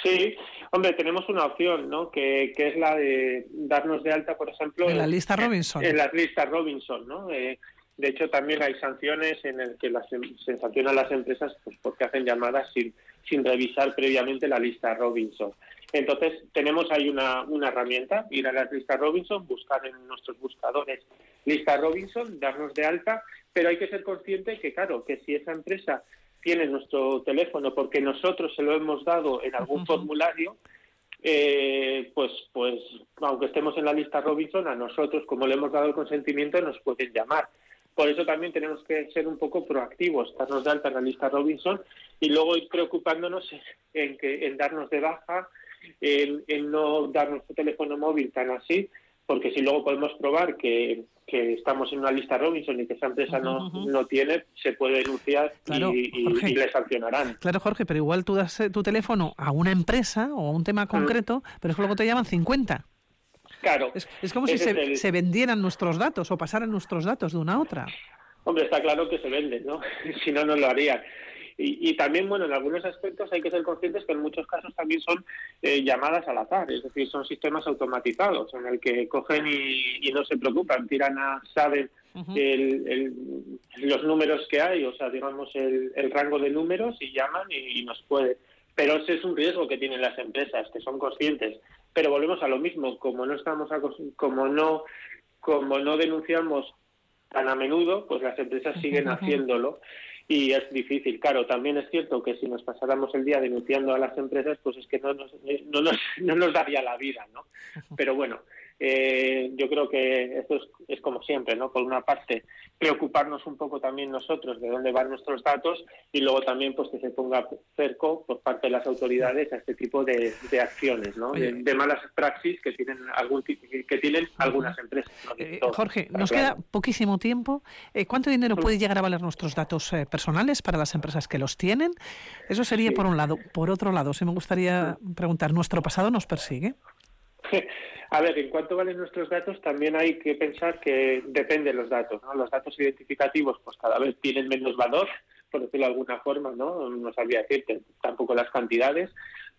Sí, hombre, tenemos una opción, ¿no? Que, es la de darnos de alta, por ejemplo, en la lista Robinson. En, las listas Robinson, ¿no? de hecho, también hay sanciones en el que las, em, se sancionan las empresas pues, porque hacen llamadas sin, sin revisar previamente la lista Robinson. Entonces, tenemos ahí una, una herramienta, ir a las listas Robinson, buscar en nuestros buscadores lista Robinson, darnos de alta, pero hay que ser consciente que, claro, que si esa empresa tiene nuestro teléfono porque nosotros se lo hemos dado en algún formulario, eh, pues, pues, aunque estemos en la lista Robinson, a nosotros, como le hemos dado el consentimiento, nos pueden llamar. Por eso también tenemos que ser un poco proactivos, darnos de alta en la lista Robinson y luego ir preocupándonos en, que, en darnos de baja en, no dar nuestro teléfono móvil tan así, porque si luego podemos probar que, estamos en una lista Robinson y que esa empresa no, no tiene, se puede denunciar y, le sancionarán. Claro, Jorge, pero igual tú das eh, tu teléfono a una empresa o a un tema concreto, pero es que luego te llaman 50. Claro. Es, como si se, se, vendieran nuestros datos o pasaran nuestros datos de una a otra. Hombre, está claro que se venden, ¿no? si no, no lo harían. Y, también, bueno, en algunos aspectos hay que ser conscientes que en muchos casos también son eh, llamadas al azar, es decir, son sistemas automatizados en el que cogen y, no se preocupan, tiran a, saben los números que hay, o sea, digamos, el, rango de números y llaman y, nos puede. Pero ese es un riesgo que tienen las empresas, que son conscientes. Pero volvemos a lo mismo, como no estamos como no como no denunciamos tan a menudo, pues las empresas siguen haciéndolo y es difícil. Claro, también es cierto que si nos pasáramos el día denunciando a las empresas, pues es que no nos, no nos, no nos daría la vida, ¿no? Pero bueno, eh, yo creo que esto es, como siempre, ¿no? Por una parte, preocuparnos un poco también nosotros de dónde van nuestros datos y luego también pues que se ponga cerco por parte de las autoridades a este tipo de, acciones, ¿no? De, malas praxis que tienen algún que tienen algunas empresas. Eh, Jorge, nos queda poquísimo tiempo. Eh, ¿Cuánto dinero puede llegar a valer nuestros datos personales para las empresas que los tienen? Eso sería por un lado. Por otro lado, si me gustaría preguntar, ¿nuestro pasado nos persigue? A ver, en cuanto valen nuestros datos, también hay que pensar que depende de los datos. ¿no? Los datos identificativos, pues cada vez tienen menos valor, por decirlo de alguna forma, ¿no? No sabría decirte tampoco las cantidades.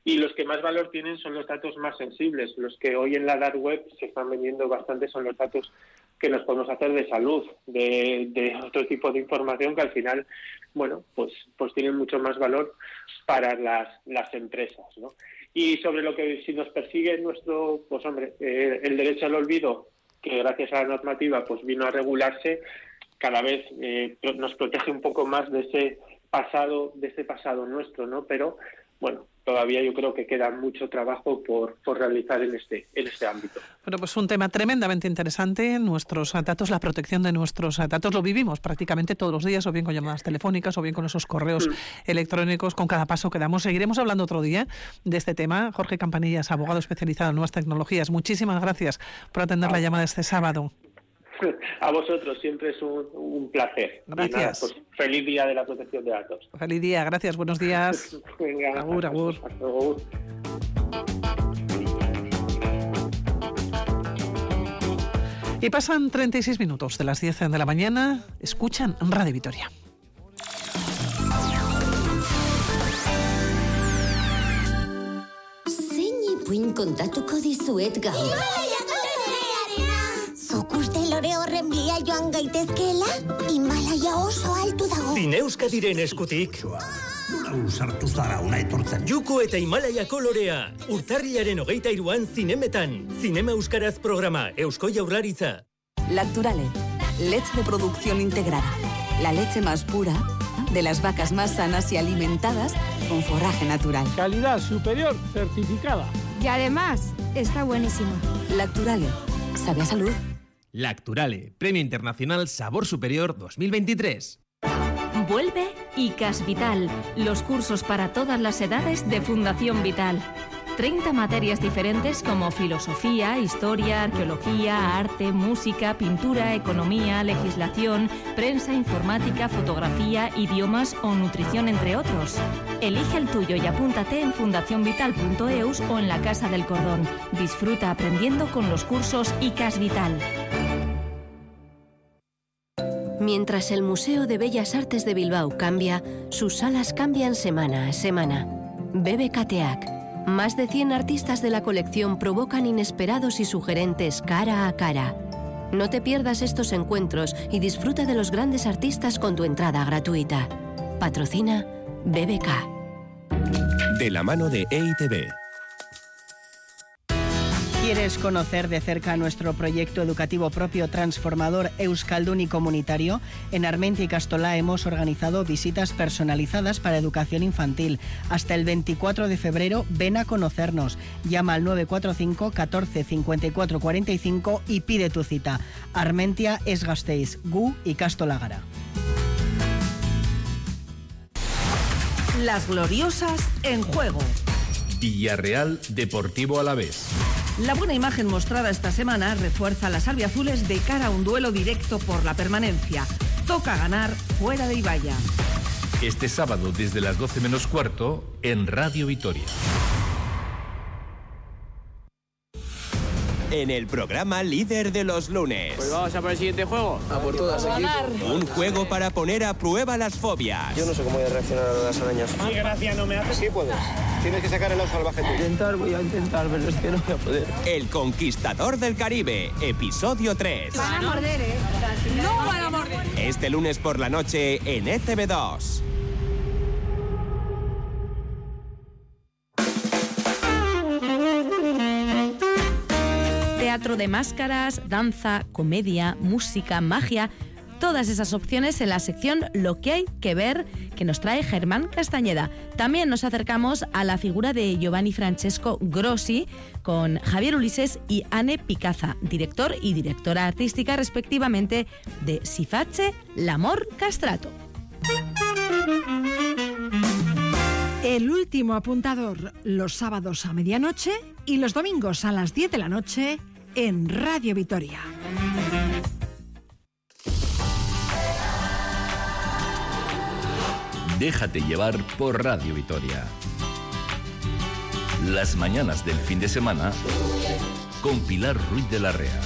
Y los que más valor tienen son los datos más sensibles. Los que hoy en la dark web se están vendiendo bastante son los datos que nos podemos hacer de salud, de, otro tipo de información que al final, bueno, pues, pues tienen mucho más valor para las empresas, ¿no? Y sobre lo que si nos persigue nuestro, pues hombre, eh, el derecho al olvido, que gracias a la normativa pues vino a regularse, cada vez eh, nos protege un poco más de ese pasado, de ese pasado nuestro, ¿no? Pero bueno, todavía yo creo que queda mucho trabajo por, por, realizar en este, en este ámbito. Bueno, pues un tema tremendamente interesante. Nuestros datos, la protección de nuestros datos, lo vivimos prácticamente todos los días, o bien con llamadas telefónicas, o bien con esos correos mm. electrónicos, con cada paso que damos. Seguiremos hablando otro día de este tema. Jorge Campanillas, abogado especializado en nuevas tecnologías. Muchísimas gracias por atender la llamada este sábado. A vosotros, siempre es un, placer. Gracias. Pues, feliz día de la protección de datos. Feliz día, gracias, buenos días. Venga, agur, agur. Y pasan 36 minutos de las 10 de la mañana. Escuchan Radio Vitoria. Zein ipuin kontatuko dizuet gaur. Lore horren bila joan gaitezkela? Himalaia oso altu dago. Zineuskadiren eskutik. Sartu zara una etortzen. Juko eta Himalaia kolorea. Urtarriaren hogeita iruan zinemetan. Zinema Euskaraz programa. Eusko Jaurlaritza. Lacturale. Leche de producción integrada. La leche más pura de las vacas más sanas y alimentadas con forraje natural. Calidad superior certificada. Y además está buenísimo. Lacturale. Sabe a salud. Lacturale, Premio Internacional Sabor Superior 2023. Vuelve ICAS Vital, los cursos para todas las edades de Fundación Vital. 30 materias diferentes como filosofía, historia, arqueología, arte, música, pintura, economía, legislación, prensa, informática, fotografía, idiomas o nutrición, entre otros. Elige el tuyo y apúntate en fundacionvital.eus o en la Casa del Cordón. Disfruta aprendiendo con los cursos ICAS Vital. Mientras el Museo de Bellas Artes de Bilbao cambia, sus salas cambian semana a semana. BBKTEAC. Más de 100 artistas de la colección provocan inesperados y sugerentes cara a cara. No te pierdas estos encuentros y disfruta de los grandes artistas con tu entrada gratuita. Patrocina BBK. De la mano de EITB. ¿Quieres conocer de cerca nuestro proyecto educativo propio transformador Euskaldun y comunitario? En Armentia y Castolá hemos organizado visitas personalizadas para educación infantil. Hasta el 24 de febrero ven a conocernos. Llama al 945 14 54 45 y pide tu cita. Armentia es Gasteiz, Gu y Castolagara. Las gloriosas en juego. Villarreal Deportivo Alavés. La buena imagen mostrada esta semana refuerza a las albiazules de cara a un duelo directo por la permanencia. Toca ganar fuera de Ibaya. Este sábado desde las 12 menos cuarto en Radio Vitoria. En el programa líder de los lunes. Pues vamos a por el siguiente juego. A por todas, equipo. Un juego para poner a prueba las fobias. Yo no sé cómo voy a reaccionar a las arañas. ¿Qué gracia no me hace? Sí puedes. Tienes que sacar el ojo salvaje. Intentar, voy a intentar, pero es que no voy a poder. El Conquistador del Caribe, episodio 3. Van a morder, ¿eh? No van a morder. Este lunes por la noche en E ETV2. Teatro de máscaras, danza, comedia, música, magia. Todas esas opciones en la sección Lo que hay que ver que nos trae Germán Castañeda. También nos acercamos a la figura de Giovanni Francesco Grossi con Javier Ulises y Anne Picaza, director y directora artística respectivamente de Siface, L'Amor Castrato. El último apuntador los sábados a medianoche y los domingos a las 10 de la noche en Radio Vitoria. Déjate llevar por Radio Vitoria. Las mañanas del fin de semana con Pilar Ruiz de la Rea.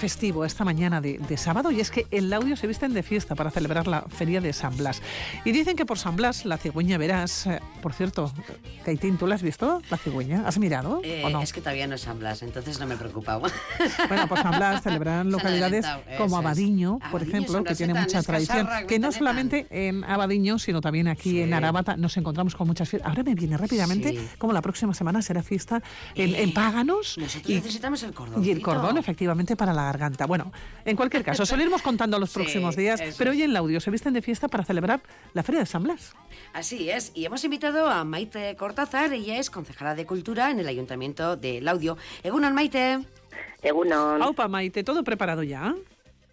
Festivo esta mañana de, de sábado y es que el Laudio se visten de fiesta para celebrar la feria de San Blas. Y dicen que por San Blas la cigüeña verás. eh, por cierto, Caitín, ¿tú la has visto, la cigüeña? ¿Has mirado Eh, o no? Es que todavía no es San Blas, entonces no me he preocupado. Bueno, por San Blas celebrarán localidades como eso es. Abadiño, por Abadiño, ejemplo, que tiene mucha tradición. Que no solamente en Abadiño, sino también aquí en Arabata nos encontramos con muchas fiestas. Ahora me viene rápidamente Sí. como la próxima semana será fiesta en, en Páganos. Nosotros y- necesitamos el cordón. y el cordón, efectivamente, para la garganta. Bueno, en cualquier caso, os lo iremos contando los Sí, próximos días, eso pero hoy en el audio se visten de fiesta para celebrar la Feria de San Blas. Así es, y hemos invitado a Maite Cortázar, ella es concejala de Cultura en el Ayuntamiento de Laudio. Egunon, Maite. Egunon. Aupa, Maite, ¿todo preparado ya?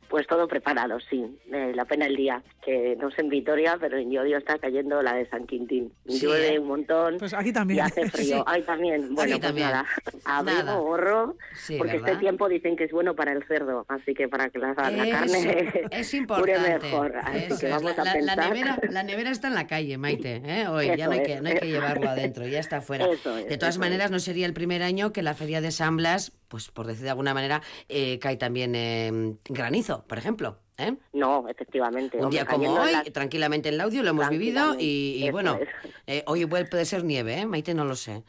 Pues todo preparado, sí. Eh, la pena el día, que no sé en Vitoria, pero en Llodio está cayendo la de San Quintín. Sí, Llueve ¿eh? un montón Pues aquí también. y hace frío. Sí. Ahí también. Bueno, Aquí pues también. nada, abrigo, Nada. gorro, Sí, porque ¿verdad? este tiempo dicen que es bueno para el cerdo, así que para que la, la Eso, carne es cure importante. mejor. Así Eso que es. vamos la, a nevera, la nevera está en la calle, Maite. ¿eh? Hoy ya no hay, es. que, no hay que llevarlo adentro, ya está fuera. Eso es, de todas maneras, no sería el primer año que la feria de San Blas, pues por decir de alguna manera, eh, cae también eh, granizo, por ejemplo. ¿eh? No, efectivamente. Un hombre, día como hoy, las- tranquilamente en audio, lo hemos vivido y, bueno, eh, hoy puede, puede ser nieve, ¿eh? Maite, no lo sé.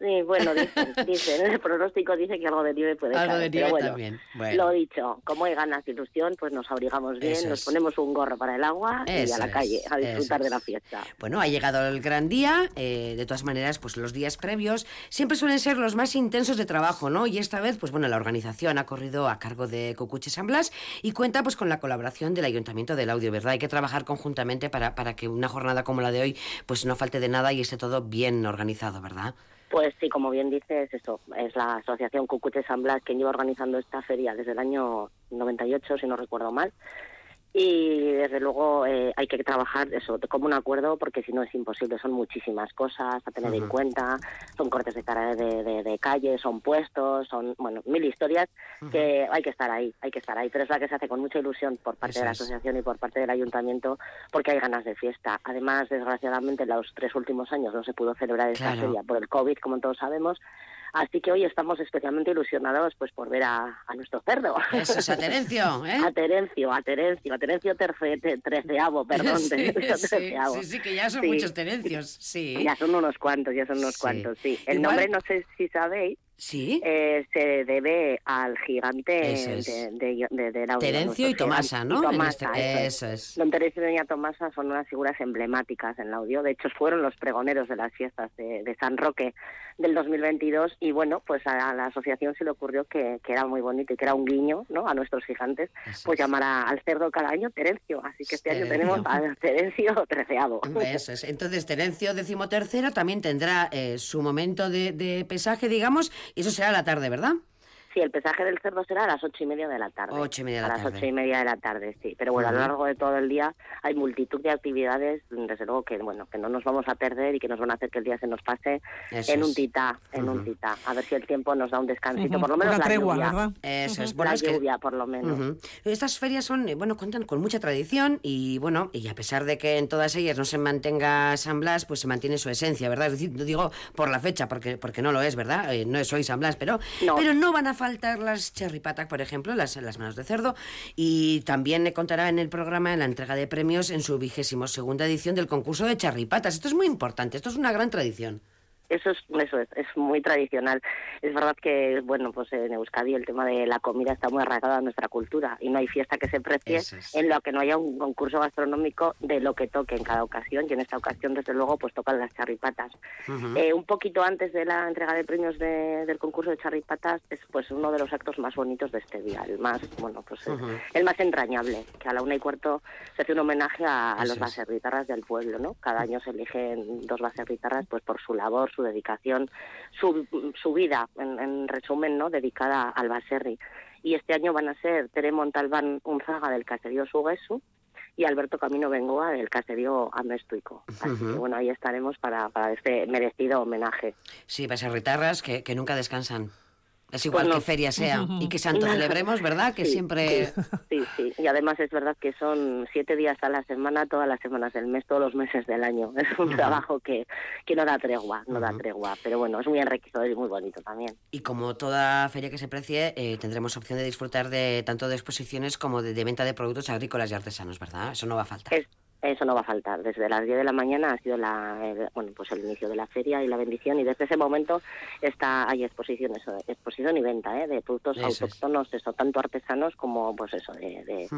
Sí, bueno, dicen, dicen, el pronóstico dice que algo de nieve puede Algo caer, de pero nieve bueno, también. Bueno. Lo dicho, como hay ganas de ilusión, pues nos abrigamos bien, Eso nos ponemos un gorro para el agua y Eso a la calle a disfrutar de la es. fiesta. Bueno, ha llegado el gran día. eh, de todas maneras, pues los días previos siempre suelen ser los más intensos de trabajo, ¿no? Y esta vez, pues bueno, la organización ha corrido a cargo de Cocuche San Blas y cuenta pues con la colaboración del Ayuntamiento del Audio, ¿verdad? Hay que trabajar conjuntamente para, para que una jornada como la de hoy pues no falte de nada y esté todo bien organizado, ¿verdad? Pues sí, como bien dices, eso es la Asociación Cucuche San Blas quien lleva organizando esta feria desde el año 98, si no recuerdo mal. Y desde luego eh, hay que trabajar eso como un acuerdo porque si no es imposible, son muchísimas cosas a tener en cuenta, son cortes de cara de, de, de calle, son puestos, son bueno mil historias que hay que estar ahí, hay que estar ahí, pero es la que se hace con mucha ilusión por parte Eso de la es. asociación y por parte del ayuntamiento porque hay ganas de fiesta. Además, desgraciadamente, los tres últimos años no se pudo celebrar esta feria por el COVID, como todos sabemos. Así que hoy estamos especialmente ilusionados pues por ver a, a nuestro cerdo. Eso es a Terencio, ¿eh? A Terencio, a Terencio, a Terencio terce, te- treceavo, perdón. Sí, Terencio sí, treceavo. sí, sí, que ya son Sí. muchos terencios, sí. Ya son unos cuantos, ya son unos cuantos, sí. El Igual- nombre no sé si sabéis, Sí. eh, se debe al gigante es. de, Terencio y Tomasa. ¿no? Y Tomasa, este- eso, eso es. es. Don Terencio y Doña Tomasa son unas figuras emblemáticas en el audio. De hecho, fueron los pregoneros de las fiestas de, San Roque del 2022 y bueno, pues a, la asociación se le ocurrió que, que era muy bonito y que era un guiño, ¿no? A nuestros gigantes, pues llamar a- al cerdo cada año Terencio. Así que este año tenemos a Terencio treceavo. Eso es. Entonces, Terencio decimotercero también tendrá eh, su momento de, de pesaje, digamos, y eso será la tarde, ¿verdad? Sí, el pesaje del cerdo será a las ocho y media de la tarde. Ocho y media de la a las tarde. ocho y media de la tarde, sí. Pero bueno, a lo largo de todo el día hay multitud de actividades, desde luego que bueno que no nos vamos a perder y que nos van a hacer que el día se nos pase Eso en es. un titá, en un Ujú. titá. A ver si el tiempo nos da un descansito, Ujú. por lo menos Una la tregua, lluvia. ¿verdad? Eso es. Bueno, la es que- lluvia, por lo menos. Estas ferias son, eh, bueno, cuentan con mucha tradición y bueno, y a pesar de que en todas ellas no se mantenga San Blas, pues se mantiene su esencia, ¿verdad? Es decir, no digo por la fecha, porque, porque no lo es, ¿verdad? Eh, no es hoy San Blas, pero No. pero no van a faltar las cherry patak, por ejemplo, las, las manos de cerdo, y también contará en el programa la entrega de premios en su vigésimo segunda edición del concurso de charripatas. Esto es muy importante, esto es una gran tradición. Eso es, eso es, es muy tradicional. Es verdad que, bueno, pues en Euskadi el tema de la comida está muy arraigado a nuestra cultura y no hay fiesta que se precie es. en la que no haya un concurso gastronómico de lo que toque en cada ocasión y en esta ocasión, desde luego, pues tocan las charripatas. Eh, un poquito antes de la entrega de premios de- del concurso de charripatas es pues uno de los actos más bonitos de este día, el más, bueno, pues el- más entrañable, que a la una y cuarto se hace un homenaje a, a los baserritarras del pueblo, ¿no? Cada año se eligen dos baserritarras pues por su labor, su dedicación, su, su vida, en, en resumen, ¿no? Dedicada al baserri. Y este año van a ser Tere Montalbán Unzaga del caserío Sugesu y Alberto Camino Bengoa del caserío Amestuico. Así que Ujú. bueno, ahí estaremos para, para este merecido homenaje. Sí, retarras que, que nunca descansan. Es igual Bueno. que feria sea y que santo celebremos, ¿verdad? Que Sí, siempre... Sí, sí. Y además es verdad que son siete días a la semana, todas las semanas del mes, todos los meses del año. Es un trabajo que, que no da tregua, no da tregua. Pero bueno, es muy enriquecedor y muy bonito también. Y como toda feria que se precie, eh, tendremos opción de disfrutar de tanto de exposiciones como de, de venta de productos agrícolas y artesanos, ¿verdad? Eso no va a faltar. Es- eso no va a faltar. Desde las 10 de la mañana ha sido la, el, bueno, pues el inicio de la feria y la bendición y desde ese momento está hay exposiciones, exposición y venta ¿eh? de productos Eso es. autóctonos, eso, tanto artesanos como pues eso de,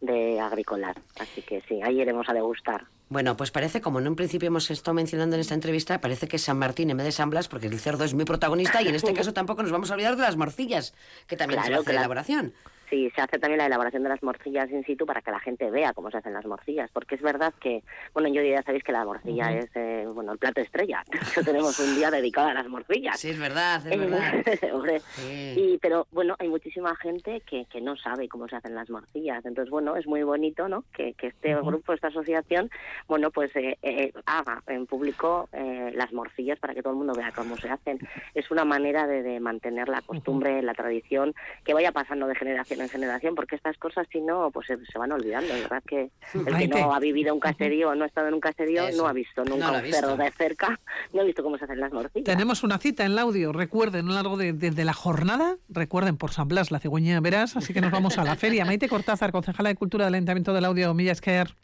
de, agrícolas. Así que sí, ahí iremos a degustar. Bueno, pues parece, como en un principio hemos estado mencionando en esta entrevista, parece que San Martín en vez de San Blas, porque el cerdo es muy protagonista y en este caso tampoco nos vamos a olvidar de las morcillas, que también se Claro, hace la claro. elaboración. Sí, se hace también la elaboración de las morcillas in situ para que la gente vea cómo se hacen las morcillas, porque es verdad que, bueno, yo ya sabéis que la morcilla es, eh, bueno, el plato estrella. tenemos un día dedicado a las morcillas. Sí, es verdad, es verdad. hombre, Sí. y, pero bueno, hay muchísima gente que, que no sabe cómo se hacen las morcillas. Entonces, bueno, es muy bonito, ¿no? Que, que este grupo, esta asociación, bueno, pues eh, eh, haga en público eh, las morcillas para que todo el mundo vea cómo se hacen. Es una manera de, de mantener la costumbre, la tradición, que vaya pasando de generación en generación, porque estas cosas, si no, pues se, se van olvidando. Es verdad que el que no ha vivido un caserío o no ha estado en un caserío Eso. no ha visto nunca No un cerdo visto. de cerca, no ha visto cómo se hacen las morcillas. Tenemos una cita en el audio, recuerden, a lo largo de, de- de la jornada, recuerden, por San Blas, la cigüeña verás, así que nos vamos a la feria. Maite Cortázar, concejala de Cultura del Ayuntamiento del Audio, Milla Esquer.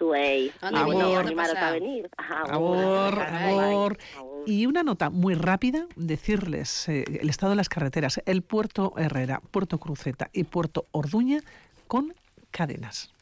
Suey, Anda, y bueno, Agur. animaros a venir. Abor. Y una nota muy rápida, decirles eh, el estado de las carreteras, el Puerto Herrera, Puerto Cruceta y Puerto Orduña con cadenas.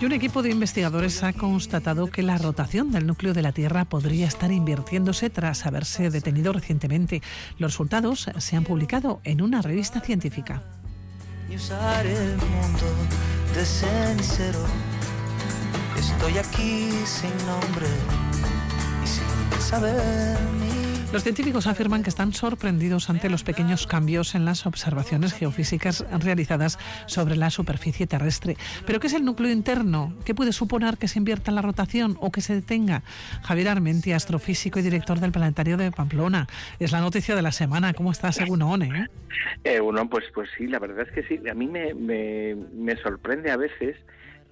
Y un equipo de investigadores ha constatado que la rotación del núcleo de la Tierra podría estar invirtiéndose tras haberse detenido recientemente. Los resultados se han publicado en una revista científica. y usar el mundo de. Estoy aquí sin nombre y sin saber Los científicos afirman que están sorprendidos ante los pequeños cambios en las observaciones geofísicas realizadas sobre la superficie terrestre. ¿Pero qué es el núcleo interno? ¿Qué puede suponer que se invierta la rotación o que se detenga? Javier Armenti, astrofísico y director del Planetario de Pamplona. Es la noticia de la semana. ¿Cómo estás, según ONE? Eh, bueno, pues, pues sí, la verdad es que sí. A mí me, me, me sorprende a veces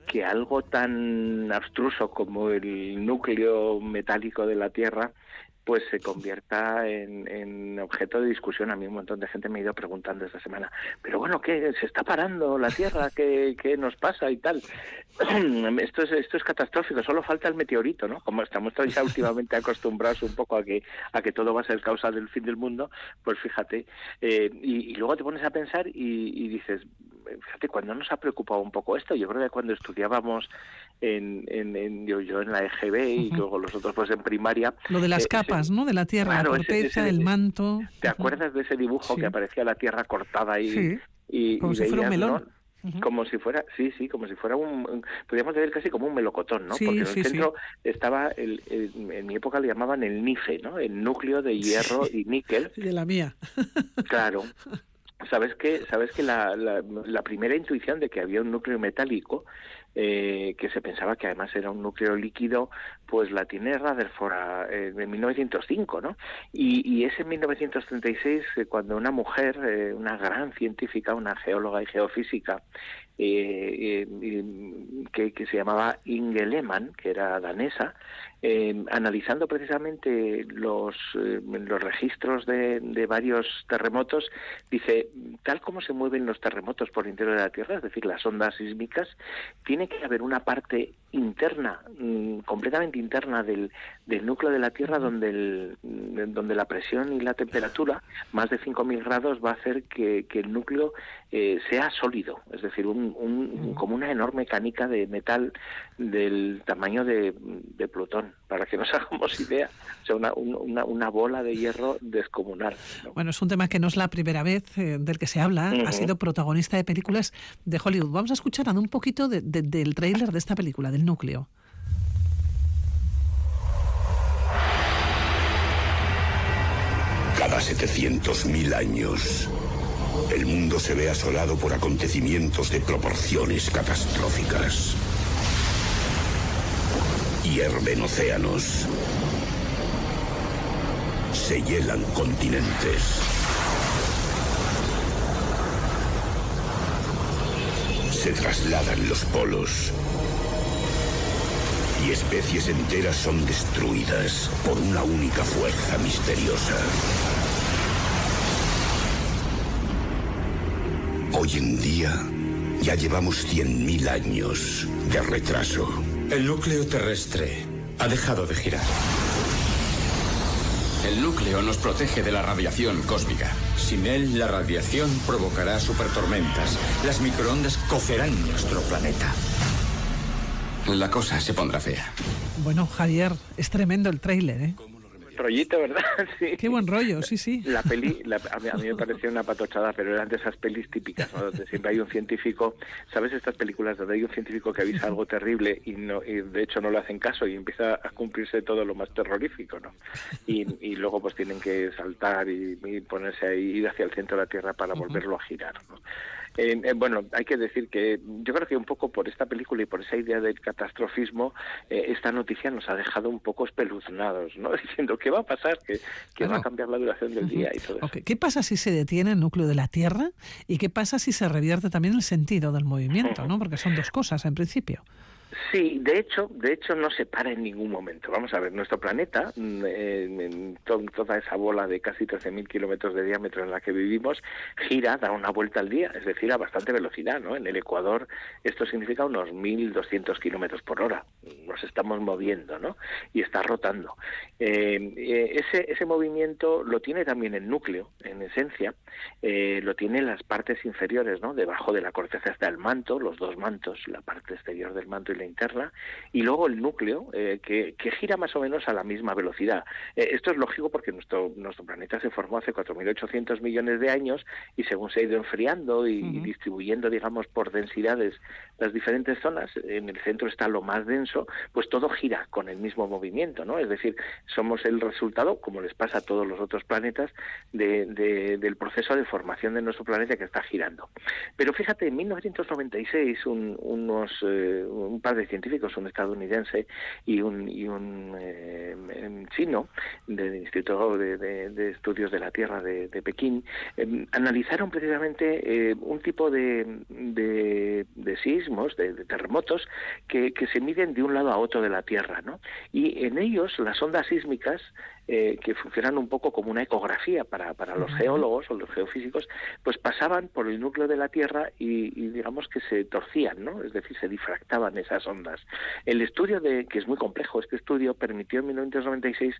que algo tan abstruso como el núcleo metálico de la Tierra pues se convierta en, objeto de discusión. A mí un montón de gente me ha ido preguntando esta semana, pero bueno, ¿qué? ¿Se está parando la Tierra? ¿Qué, qué nos pasa y tal? esto es, esto es catastrófico, solo falta el meteorito, ¿no? Como estamos ya últimamente acostumbrados un poco a que, a que todo va a ser causa del fin del mundo, pues fíjate, eh, y, luego te pones a pensar y dices, fíjate, cuando nos ha preocupado un poco esto, yo creo que cuando estudiábamos en, en, yo, en la EGB y luego los otros pues en primaria. Lo de las eh, capas, ¿no? De la tierra, la corteza, el manto. ¿Te acuerdas de ese dibujo que aparecía la tierra cortada ahí? Y, como si fuera un melón. Como si fuera, sí, sí, como si fuera un, podríamos decir casi como un melocotón, ¿no? Porque en el centro estaba, el, en mi época le llamaban el NIFE, ¿no? El núcleo de hierro y níquel. De la mía. Claro. Sabes que, sabes que la, la, primera intuición de que había un núcleo metálico eh, que se pensaba que además era un núcleo líquido, pues la tiene Rutherford eh, en 1905, ¿no? Y, y es en 1936 eh, cuando una mujer, eh, una gran científica, una geóloga y geofísica, que, que, se llamaba Inge Lehmann, que era danesa, eh, analizando precisamente los, eh, los registros de, de, varios terremotos, dice, tal como se mueven los terremotos por el interior de la Tierra, es decir, las ondas sísmicas, tiene que haber una parte interna, mm, completamente interna del, del, núcleo de la Tierra, donde, el, donde la presión y la temperatura, más de 5.000 grados, va a hacer que, que el núcleo eh, sea sólido, es decir, un, un, como una enorme canica de metal del tamaño de, de Plutón, para que nos hagamos idea, o sea, una, una, una bola de hierro descomunal. Bueno, es un tema que no es la primera vez eh, del que se habla, ha sido protagonista de películas de Hollywood. Vamos a escuchar un poquito de, del tráiler de esta película, del núcleo. Cada 700.000 años, el mundo se ve asolado por acontecimientos de proporciones catastróficas. Hierven océanos. Se hielan continentes. Se trasladan los polos. Y especies enteras son destruidas por una única fuerza misteriosa. Hoy en día ya llevamos 100.000 años de retraso. El núcleo terrestre ha dejado de girar. El núcleo nos protege de la radiación cósmica. Sin él, la radiación provocará supertormentas. Las microondas cocerán nuestro planeta. La cosa se pondrá fea. Bueno, Javier, es tremendo el tráiler, ¿eh? Rollito, ¿verdad? Sí. Qué buen rollo, sí, sí. La peli, a, mí, me pareció una patochada, pero eran de esas pelis típicas, ¿no? Donde siempre hay un científico, ¿sabes estas películas donde hay un científico que avisa algo terrible y no y de hecho no le hacen caso y empieza a cumplirse todo lo más terrorífico, ¿no? Y, y luego pues tienen que saltar y, ponerse ahí, ir hacia el centro de la Tierra para volverlo a girar, ¿no? Eh, eh, bueno, hay que decir que yo creo que un poco por esta película y por esa idea del catastrofismo, eh, esta noticia nos ha dejado un poco espeluznados, ¿no? Diciendo qué va a pasar, que, va a cambiar la duración del día y todo eso. ¿Qué pasa si se detiene el núcleo de la Tierra y qué pasa si se revierte también el sentido del movimiento, ¿no? Porque son dos cosas en principio. Sí, de hecho, de hecho no se para en ningún momento. Vamos a ver, nuestro planeta, mm, en, toda esa bola de casi 13.000 kilómetros de diámetro en la que vivimos, gira, da una vuelta al día, es decir, a bastante velocidad, ¿no? En el Ecuador esto significa unos 1.200 kilómetros por hora. Nos estamos moviendo, ¿no? Y está rotando. Eh, eh, ese, ese movimiento lo tiene también el núcleo, en esencia, eh, lo tiene en las partes inferiores, ¿no? Debajo de la corteza está el manto, los dos mantos, la parte exterior del manto y la interna, y luego el núcleo, eh, que, que, gira más o menos a la misma velocidad. Eh, esto es lógico porque nuestro, nuestro planeta se formó hace 4.800 millones de años y según se ha ido enfriando y, y distribuyendo, digamos, por densidades las diferentes zonas, en el centro está lo más denso, pues todo gira con el mismo movimiento, ¿no? Es decir, somos el resultado, como les pasa a todos los otros planetas, de, de, del proceso de formación de nuestro planeta que está girando. Pero fíjate, en 1996 un, unos, eh, un par de científicos, un estadounidense y un, y un eh, chino del Instituto de, de, de, Estudios de la Tierra de, Pekín, eh, analizaron precisamente un tipo de, de, sismos, de, terremotos, que, que se miden de un lado a otro de la Tierra, ¿no? Y en ellos las ondas sísmicas eh, que funcionan un poco como una ecografía para, para los geólogos o los geofísicos, pues pasaban por el núcleo de la Tierra y, y, digamos que se torcían, ¿no? Es decir, se difractaban esas ondas. El estudio de, que es muy complejo, este estudio permitió en 1996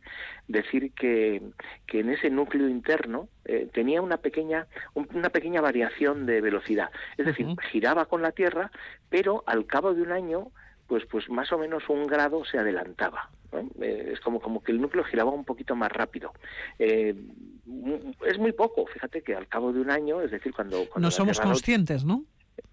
decir que, que en ese núcleo interno eh, tenía una pequeña, una pequeña variación de velocidad. Es decir, giraba con la Tierra, pero al cabo de un año pues pues más o menos un grado se adelantaba. ¿no? Eh, es como, como que el núcleo giraba un poquito más rápido. Eh, es muy poco, fíjate que al cabo de un año, es decir, cuando... cuando no somos conscientes, ¿no?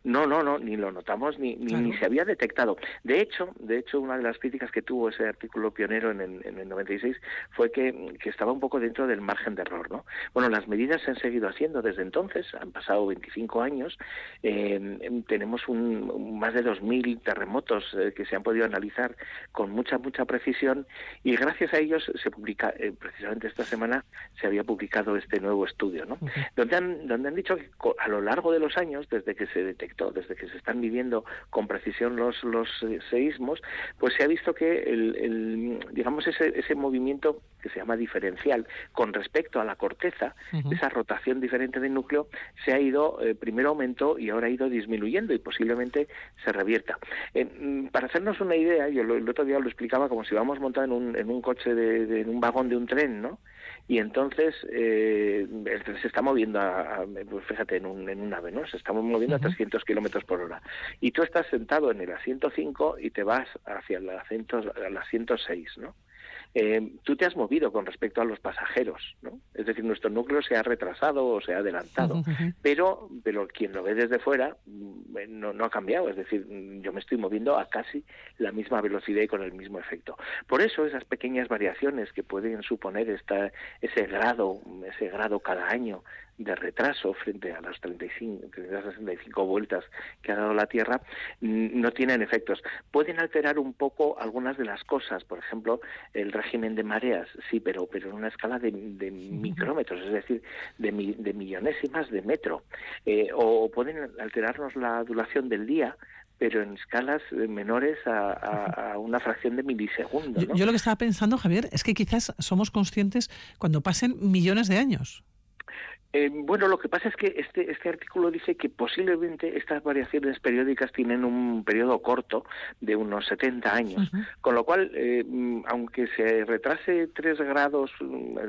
No, no, no, ni lo notamos ni, ni, claro. ni, se había detectado. De hecho, de hecho, una de las críticas que tuvo ese artículo pionero en el, en el 96 fue que, que, estaba un poco dentro del margen de error, ¿no? Bueno, las medidas se han seguido haciendo desde entonces, han pasado 25 años, eh, tenemos un, más de 2.000 terremotos eh, que se han podido analizar con mucha, mucha precisión y gracias a ellos se publica, eh, precisamente esta semana se había publicado este nuevo estudio, ¿no? Uh -huh. donde, han, donde han dicho que a lo largo de los años, desde que se detectó desde que se están midiendo con precisión los, los seísmos, pues se ha visto que el, el, digamos ese, ese movimiento que se llama diferencial con respecto a la corteza, uh -huh. esa rotación diferente del núcleo, se ha ido, eh, primero aumentó y ahora ha ido disminuyendo y posiblemente se revierta. Eh, para hacernos una idea, yo lo, el otro día lo explicaba como si vamos montados en un, en un coche, de, de, en un vagón de un tren, ¿no? Y entonces eh, el tren se está moviendo a, a pues fíjate en un, en un ave no se está moviendo uh -huh. a 300 kilómetros por hora. Y tú estás sentado en el asiento 5 y te vas hacia el asiento al asiento 6 no eh, tú te has movido con respecto a los pasajeros, ¿no? Es decir, nuestro núcleo se ha retrasado o se ha adelantado, uh -huh. pero, pero quien lo ve desde fuera no, no ha cambiado, es decir, yo me estoy moviendo a casi la misma velocidad y con el mismo efecto. Por eso esas pequeñas variaciones que pueden suponer esta, ese grado, ese grado cada año de retraso frente a las 35, 65 vueltas que ha dado la Tierra, no tienen efectos. Pueden alterar un poco algunas de las cosas, por ejemplo, el régimen de mareas, sí, pero, pero en una escala de, de micrómetros, es decir, de, de millonésimas de metro. Eh, o pueden alterarnos la duración del día, pero en escalas menores a, a, a, una fracción de milisegundos. ¿no? Yo, yo, lo que estaba pensando, Javier, es que quizás somos conscientes cuando pasen millones de años. Eh, bueno, lo que pasa es que este, este artículo dice que posiblemente estas variaciones periódicas tienen un periodo corto de unos 70 años, uh -huh. con lo cual, eh, aunque se retrase 3 grados,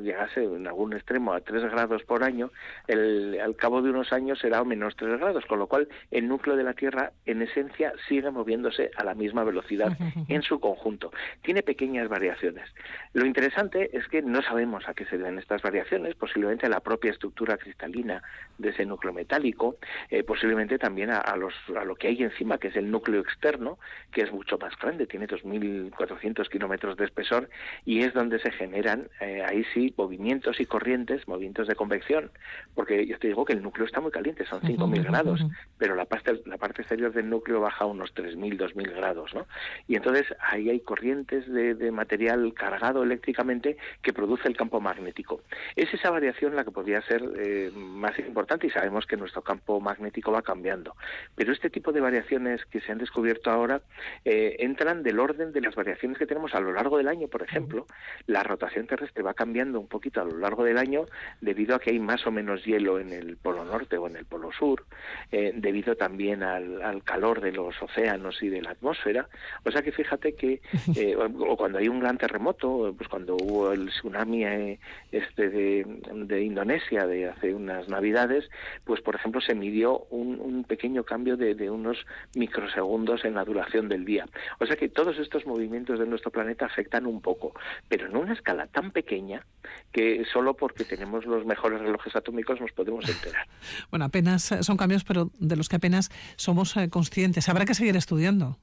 llegase en algún extremo a 3 grados por año, el, al cabo de unos años será menos 3 grados, con lo cual el núcleo de la Tierra, en esencia, sigue moviéndose a la misma velocidad uh -huh. en su conjunto. Tiene pequeñas variaciones. Lo interesante es que no sabemos a qué se deben estas variaciones, posiblemente a la propia estructura cristalina de ese núcleo metálico, eh, posiblemente también a, a, los, a lo que hay encima, que es el núcleo externo, que es mucho más grande, tiene 2.400 kilómetros de espesor y es donde se generan, eh, ahí sí, movimientos y corrientes, movimientos de convección, porque yo te digo que el núcleo está muy caliente, son 5.000 uh -huh, grados, uh -huh. pero la parte, la parte exterior del núcleo baja a unos 3.000, 2.000 grados, ¿no? Y entonces ahí hay corrientes de, de material cargado eléctricamente que produce el campo magnético. Es esa variación la que podría ser eh, más importante y sabemos que nuestro campo magnético va cambiando. Pero este tipo de variaciones que se han descubierto ahora eh, entran del orden de las variaciones que tenemos a lo largo del año, por ejemplo. La rotación terrestre va cambiando un poquito a lo largo del año debido a que hay más o menos hielo en el polo norte o en el polo sur, eh, debido también al, al, calor de los océanos y de la atmósfera. O sea que fíjate que, eh, o cuando hay un gran terremoto, pues cuando hubo el tsunami este de, de Indonesia, de hace, unas navidades, pues por ejemplo se midió un, pequeño cambio de, de, unos microsegundos en la duración del día. O sea que todos estos movimientos de nuestro planeta afectan un poco, pero en una escala tan pequeña que solo porque tenemos los mejores relojes atómicos nos podemos enterar. bueno, apenas son cambios, pero de los que apenas somos eh, conscientes. Habrá que seguir estudiando.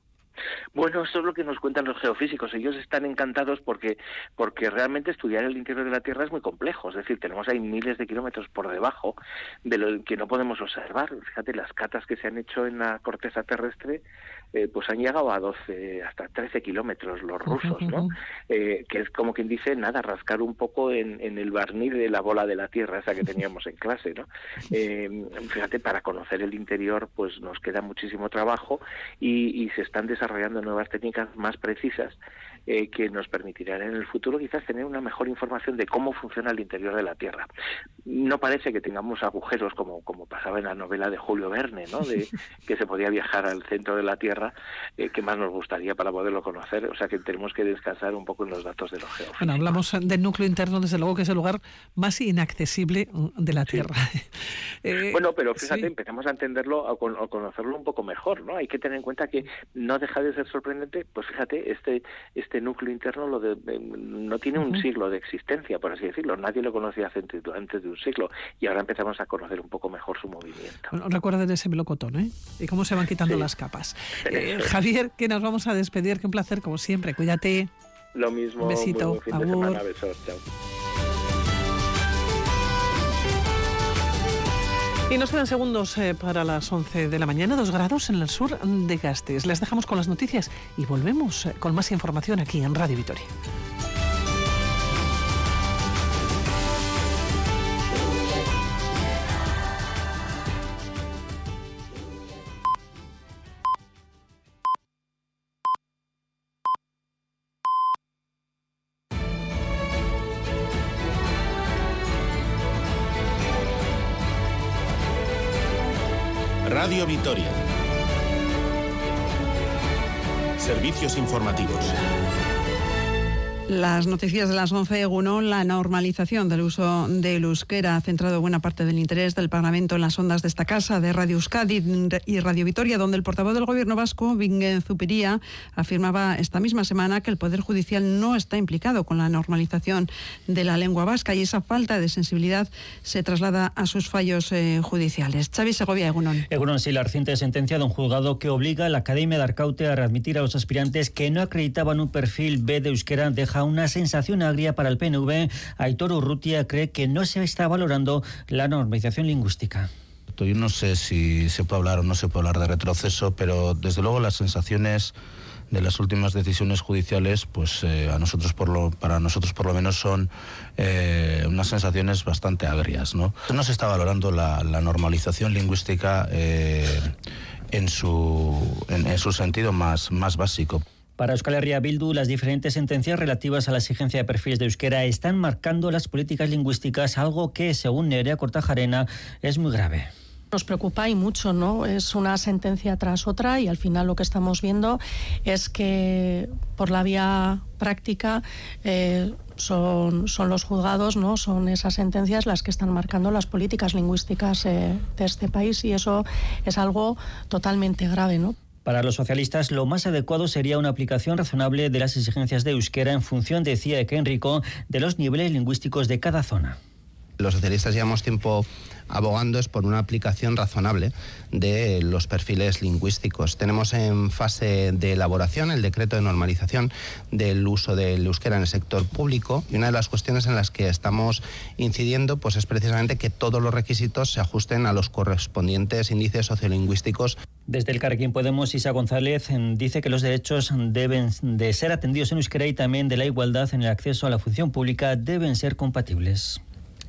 Bueno, eso es lo que nos cuentan los geofísicos. Ellos están encantados porque, porque realmente estudiar el interior de la Tierra es muy complejo. Es decir, tenemos ahí miles de kilómetros por debajo de lo que no podemos observar. Fíjate, las catas que se han hecho en la corteza terrestre eh, pues han llegado a 12, hasta 13 kilómetros los rusos, ¿no? Eh, que es como quien dice, nada, rascar un poco en, en, el barniz de la bola de la Tierra, esa que teníamos en clase, ¿no? Eh, fíjate, para conocer el interior, pues nos queda muchísimo trabajo y, y se están desarrollando nuevas técnicas más precisas eh, que nos permitirán en el futuro quizás tener una mejor información de cómo funciona el interior de la Tierra. No parece que tengamos agujeros como, como pasaba en la novela de Julio Verne, ¿no? de que se podía viajar al centro de la Tierra, eh, que más nos gustaría para poderlo conocer. O sea que tenemos que descansar un poco en los datos de los geólogos. Bueno, hablamos del núcleo interno, desde luego que es el lugar más inaccesible de la Tierra. Sí. eh, bueno, pero fíjate, sí. empezamos a entenderlo, a, con, a conocerlo un poco mejor, ¿no? Hay que tener en cuenta que no deja de ser sorprendente, pues fíjate, este, este núcleo interno lo de, no tiene un uh -huh. siglo de existencia, por así decirlo. Nadie lo conocía antes de un siglo y ahora empezamos a conocer un poco mejor su movimiento. Bueno, recuerda de ese melocotón, ¿eh? Y cómo se van quitando sí. las capas. Eh, Javier, que nos vamos a despedir. Qué un placer, como siempre. Cuídate. Lo mismo. Besito. Muy buen fin de semana. Besos. Chao. Y nos quedan segundos eh, para las 11 de la mañana, dos grados en el sur de Gastes. Les dejamos con las noticias y volvemos eh, con más información aquí en Radio Vitoria. Informativos. Las noticias de las 11, uno, la normalización del uso del euskera ha centrado buena parte del interés del Parlamento en las ondas de esta casa, de Radio Euskadi y Radio Vitoria, donde el portavoz del Gobierno vasco, Bingen Zupiría, afirmaba esta misma semana que el Poder Judicial no está implicado con la normalización de la lengua vasca y esa falta de sensibilidad se traslada a sus fallos eh, judiciales. Xavi Segovia, Egunon. Egunon, sí, la reciente sentencia de un juzgado que obliga a la Academia de Arcaute a readmitir a los aspirantes que no acreditaban un perfil B de euskera deja una sensación agria para el PNV. Aitor Urrutia cree que no se está valorando la normalización lingüística. Yo no sé si se puede hablar o no se puede hablar de retroceso, pero desde luego las sensaciones de las últimas decisiones judiciales, pues eh, a nosotros por lo, para nosotros por lo menos son eh, unas sensaciones bastante agrias. No, no se está valorando la, la normalización lingüística eh, en, su, en, en su sentido más, más básico. Para Euskal Herria Bildu, las diferentes sentencias relativas a la exigencia de perfiles de euskera están marcando las políticas lingüísticas, algo que, según Nerea Cortajarena, es muy grave. Nos preocupa y mucho, ¿no? Es una sentencia tras otra y al final lo que estamos viendo es que por la vía práctica eh, son, los juzgados, ¿no? Son esas sentencias las que están marcando las políticas lingüísticas eh, de este país y eso es algo totalmente grave, ¿no? Para los socialistas, lo más adecuado sería una aplicación razonable de las exigencias de euskera en función, decía Enrico, de los niveles lingüísticos de cada zona. Los socialistas llevamos tiempo abogando es por una aplicación razonable de los perfiles lingüísticos. Tenemos en fase de elaboración el decreto de normalización del uso del euskera en el sector público y una de las cuestiones en las que estamos incidiendo pues es precisamente que todos los requisitos se ajusten a los correspondientes índices sociolingüísticos. Desde el Carrequín Podemos, Isa González dice que los derechos deben de ser atendidos en euskera y también de la igualdad en el acceso a la función pública deben ser compatibles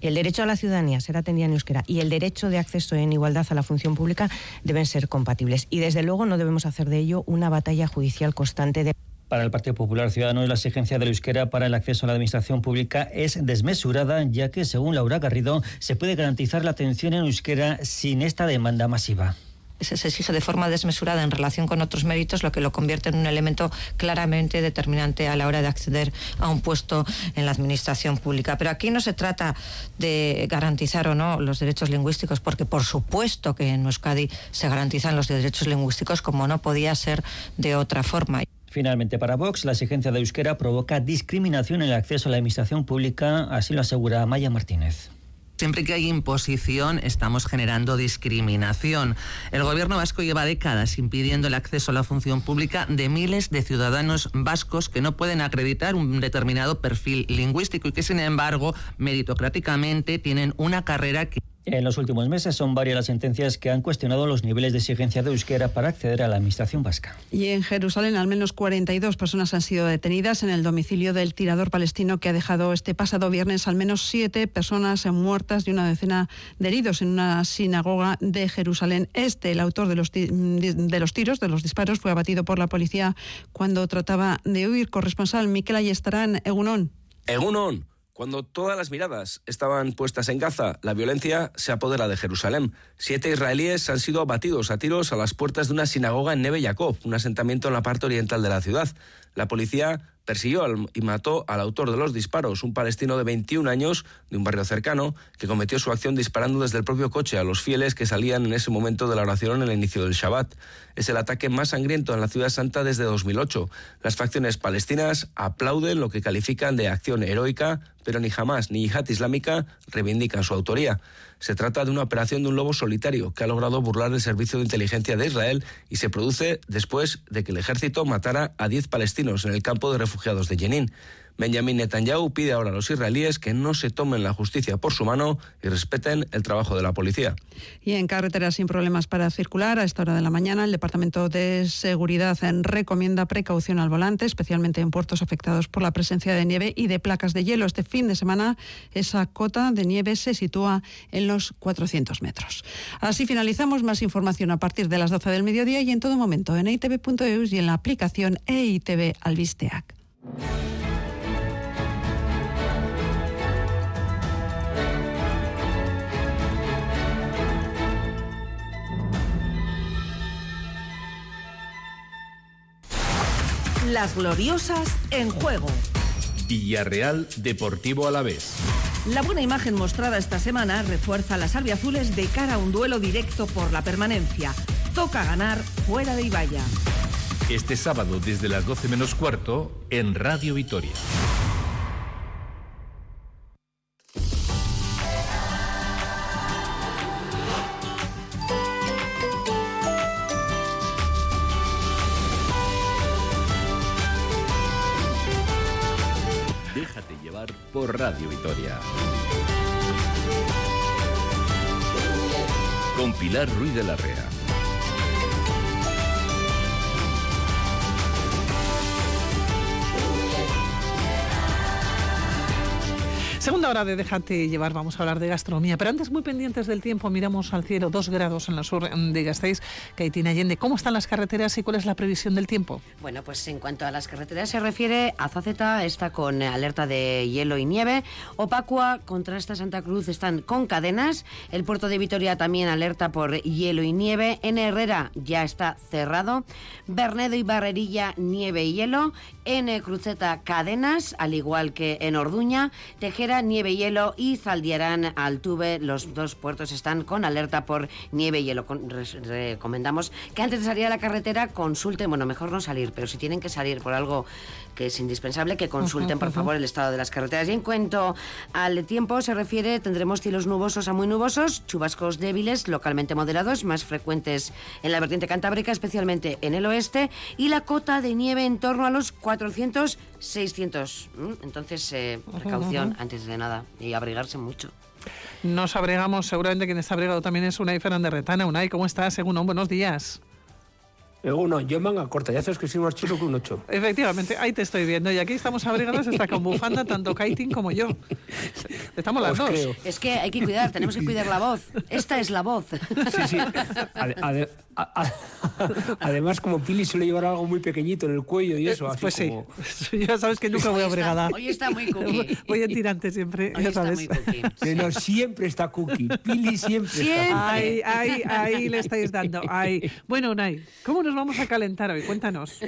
el derecho a la ciudadanía ser atendida en euskera y el derecho de acceso en igualdad a la función pública deben ser compatibles. Y desde luego no debemos hacer de ello una batalla judicial constante de para el Partido Popular Ciudadano, la exigencia de la euskera para el acceso a la administración pública es desmesurada, ya que, según Laura Garrido, se puede garantizar la atención en euskera sin esta demanda masiva. Se, exige de forma desmesurada en relación con otros méritos, lo que lo convierte en un elemento claramente determinante a la hora de acceder a un puesto en la administración pública. Pero aquí no se trata de garantizar o no los derechos lingüísticos, porque por supuesto que en Euskadi se garantizan los derechos lingüísticos como no podía ser de otra forma. Finalmente, para Vox, la exigencia de euskera provoca discriminación en el acceso a la administración pública, así lo asegura Maya Martínez. Siempre que hay imposición, estamos generando discriminación. El gobierno vasco lleva décadas impidiendo el acceso a la función pública de miles de ciudadanos vascos que no pueden acreditar un determinado perfil lingüístico y que, sin embargo, meritocráticamente tienen una carrera que en los últimos meses son varias las sentencias que han cuestionado los niveles de exigencia de euskera para acceder a la administración vasca. Y en Jerusalén al menos 42 personas han sido detenidas en el domicilio del tirador palestino que ha dejado este pasado viernes al menos siete personas muertas y una decena de heridos en una sinagoga de Jerusalén Este. El autor de los, de los tiros, de los disparos, fue abatido por la policía cuando trataba de huir. Corresponsal Miquel Ayestarán, Egunon. Egunon. Cuando todas las miradas estaban puestas en Gaza, la violencia se apodera de Jerusalén. Siete israelíes han sido abatidos a tiros a las puertas de una sinagoga en Neve Yaakov, un asentamiento en la parte oriental de la ciudad. La policía persiguió y mató al autor de los disparos, un palestino de 21 años de un barrio cercano, que cometió su acción disparando desde el propio coche a los fieles que salían en ese momento de la oración en el inicio del Shabbat. Es el ataque más sangriento en la ciudad santa desde 2008. Las facciones palestinas aplauden lo que califican de acción heroica, pero ni jamás ni Yihad Islámica reivindican su autoría. Se trata de una operación de un lobo solitario que ha logrado burlar el servicio de inteligencia de Israel y se produce después de que el ejército matara a 10 palestinos en el campo de refugiados de Jenin. Benjamin Netanyahu pide ahora a los israelíes que no se tomen la justicia por su mano y respeten el trabajo de la policía. Y en carreteras sin problemas para circular, a esta hora de la mañana, el Departamento de Seguridad recomienda precaución al volante, especialmente en puertos afectados por la presencia de nieve y de placas de hielo. Este fin de semana, esa cota de nieve se sitúa en los 400 metros. Así finalizamos. Más información a partir de las 12 del mediodía y en todo momento en eitv.eus y en la aplicación EITV Albisteac. Las gloriosas en juego. Villarreal Deportivo Alavés. La buena imagen mostrada esta semana refuerza a las albiazules de cara a un duelo directo por la permanencia. Toca ganar fuera de Ibaya. Este sábado desde las 12 menos cuarto en Radio Vitoria. Déjate llevar por Radio Vitoria. Con Pilar Ruiz de la Rea. Segunda hora de Déjate llevar, vamos a hablar de gastronomía, pero antes muy pendientes del tiempo, miramos al cielo, dos grados en la sur de Gasteiz, Caitina Allende. ¿Cómo están las carreteras y cuál es la previsión del tiempo? Bueno, pues en cuanto a las carreteras se refiere, Azaceta está con alerta de hielo y nieve, Opacua, Contrasta Santa Cruz están con cadenas, el puerto de Vitoria también alerta por hielo y nieve, en Herrera ya está cerrado, Bernedo y Barrerilla nieve y hielo, en Cruceta cadenas, al igual que en Orduña, Tejera nieve hielo y Zaldiarán Altuve, los dos puertos están con alerta por nieve y hielo. Recomendamos que antes de salir a la carretera consulten, bueno, mejor no salir, pero si tienen que salir por algo que es indispensable, que consulten, por favor, el estado de las carreteras. Y en cuanto al tiempo se refiere, tendremos cielos nubosos a muy nubosos, chubascos débiles, localmente moderados, más frecuentes en la vertiente cantábrica, especialmente en el oeste, y la cota de nieve en torno a los 400, 600. ¿m? Entonces, eh, precaución antes de nada y abrigarse mucho. Nos abrigamos, seguramente quien está abrigado también es Unai Fernández Retana. Unai, ¿cómo estás? Según buenos días. Uno, yo manga corta, ya sabes que soy más chulo que un 8. Efectivamente, ahí te estoy viendo. Y aquí estamos abrigados, está con bufanda tanto Kaiting como yo. Estamos las dos. Es que hay que cuidar, tenemos que cuidar la voz. Esta es la voz. Sí, sí. además, como Pili suele llevar algo muy pequeñito en el cuello y eso. Así pues como... sí, ya sabes que nunca voy abrigada. Hoy está muy cookie. Voy en tirante siempre, Hoy ya está sabes. muy cookie. Pero siempre está cookie. Pili siempre, está Ahí, ahí, ahí le estáis dando. Ahí. Bueno, Unai, ¿cómo nos vamos a calentar hoy? Cuéntanos.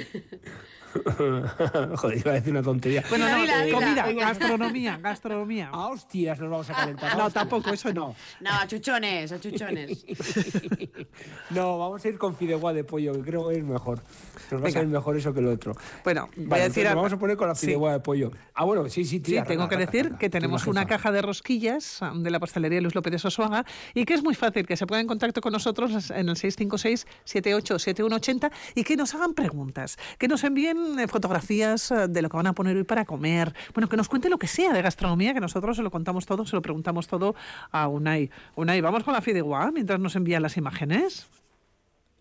Joder, iba a decir una tontería. Bueno, no, Dila, dila. comida, gastronomía, gastronomía. A hostias nos vamos a calentar. No, tampoco, eso no. No, achuchones, achuchones. No, vamos a ir con fideuá de pollo, que creo que es mejor. Nos va a salir mejor eso que lo otro. Bueno, voy a decir... a- nos vamos a poner con la Sí. fideuá de pollo. Ah, bueno, sí, sí, Sí, tira, tengo raca, que decir que tenemos una caja de rosquillas um, de la pastelería Luis López de Sosuaga y que es muy fácil que se pongan en contacto con nosotros en el 656-787180 y que nos hagan preguntas, que nos envíen eh, fotografías eh, de lo que van a poner hoy para comer, bueno, que nos cuente lo que sea de gastronomía, que nosotros se lo contamos todo, se lo preguntamos todo a Unai. Unai, vamos con la fideuá mientras nos envían las imágenes.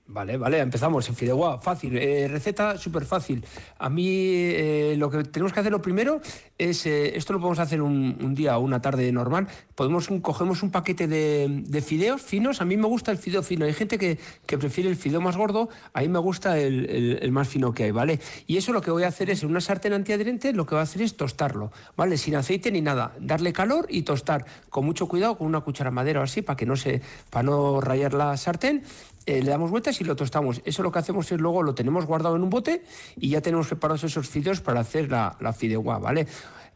Vale, vale, empezamos fideuá, fácil, eh, receta súper fácil. A mí eh, lo que tenemos que hacer lo primero es, eh, esto lo podemos hacer un, día o una tarde normal, podemos cogemos un paquete de, de fideos finos, a mí me gusta el fideo fino, hay gente que, que prefiere el fideo más gordo, a mí me gusta el, el- más fino que hay, ¿vale? Y eso lo que voy a hacer es en una sartén antiadherente, lo que voy a hacer es tostarlo, ¿vale? Sin aceite ni nada, darle calor y tostar, con mucho cuidado, con una cuchara de madera o así, para que no se, para no rayar la sartén eh, le damos vueltas y lo tostamos. Eso lo que hacemos es luego lo tenemos guardado en un bote y ya tenemos preparados esos fideos para hacer la, la fideuá, ¿vale?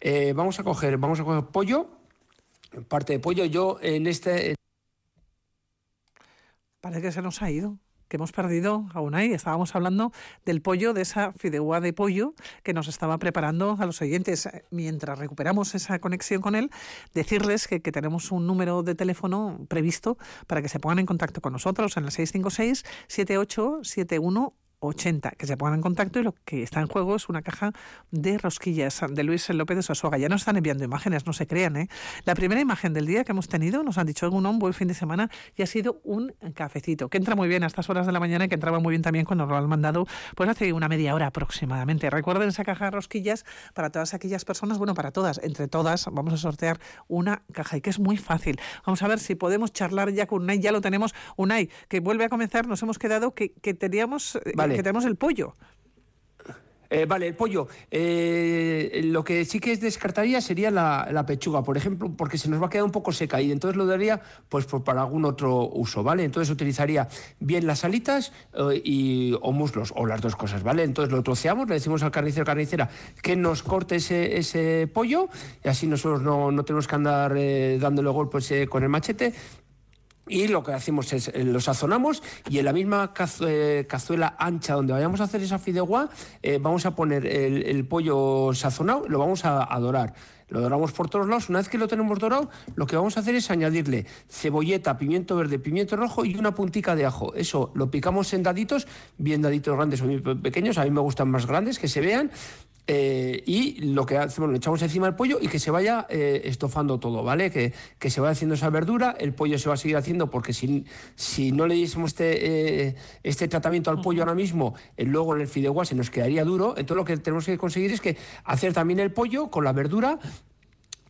Eh, vamos a coger, vamos a coger pollo, parte de pollo. Yo en este Parece que se nos ha ido, que hemos perdido a Unai. Estábamos hablando del pollo, de esa fideuá de pollo que nos estaba preparando a los oyentes. Eh, Mientras recuperamos esa conexión con él, decirles que, que tenemos un número de teléfono previsto para que se pongan en contacto con nosotros en el 656 7871 80, que se pongan en contacto y lo que está en juego es una caja de rosquillas de Luis López de Sosoga. Ya nos están enviando imágenes, no se crean. ¿eh? La primera imagen del día que hemos tenido, nos han dicho un buen fin de semana y ha sido un cafecito, que entra muy bien a estas horas de la mañana y que entraba muy bien también cuando lo han mandado pues hace una media hora aproximadamente. Recuerden esa caja de rosquillas para todas aquellas personas, bueno, para todas, entre todas, vamos a sortear una caja y que es muy fácil. Vamos a ver si podemos charlar ya con Unai, ya lo tenemos. Unai, que vuelve a comenzar, nos hemos quedado que, que teníamos, eh, Vale. que tenemos el pollo. Eh, vale, el pollo. Eh, lo que sí que descartaría sería la, la pechuga, por ejemplo, porque se nos va a quedar un poco seca y entonces lo daría pues por- para algún otro uso, ¿vale? Entonces utilizaría bien las alitas eh, y, o muslos, o las dos cosas, ¿vale? Entonces lo troceamos, le decimos al carnicero carnicera que nos corte ese, ese pollo y así nosotros no, no tenemos que andar dándole golpes con el machete. Y lo que hacemos es eh, lo sazonamos y en la misma eh, cazuela ancha donde vayamos a hacer esa fideuá eh, vamos a poner el, el pollo sazonado, lo vamos a, a dorar. Lo doramos por todos lados. Una vez que lo tenemos dorado, lo que vamos a hacer es añadirle cebolleta, pimiento verde, pimiento rojo y una puntica de ajo. Eso lo picamos en daditos, bien daditos grandes o bien pe- pequeños. A mí me gustan más grandes, que se vean. Eh, y lo que hacemos, lo echamos encima del pollo y que se vaya eh, estofando todo, ¿vale? Que, que se vaya haciendo esa verdura, el pollo se va a seguir haciendo porque si, si no le diésemos este, eh, este tratamiento al pollo ahora mismo, luego en el fideuá se nos quedaría duro. Entonces lo que tenemos que conseguir es que hacer también el pollo con la verdura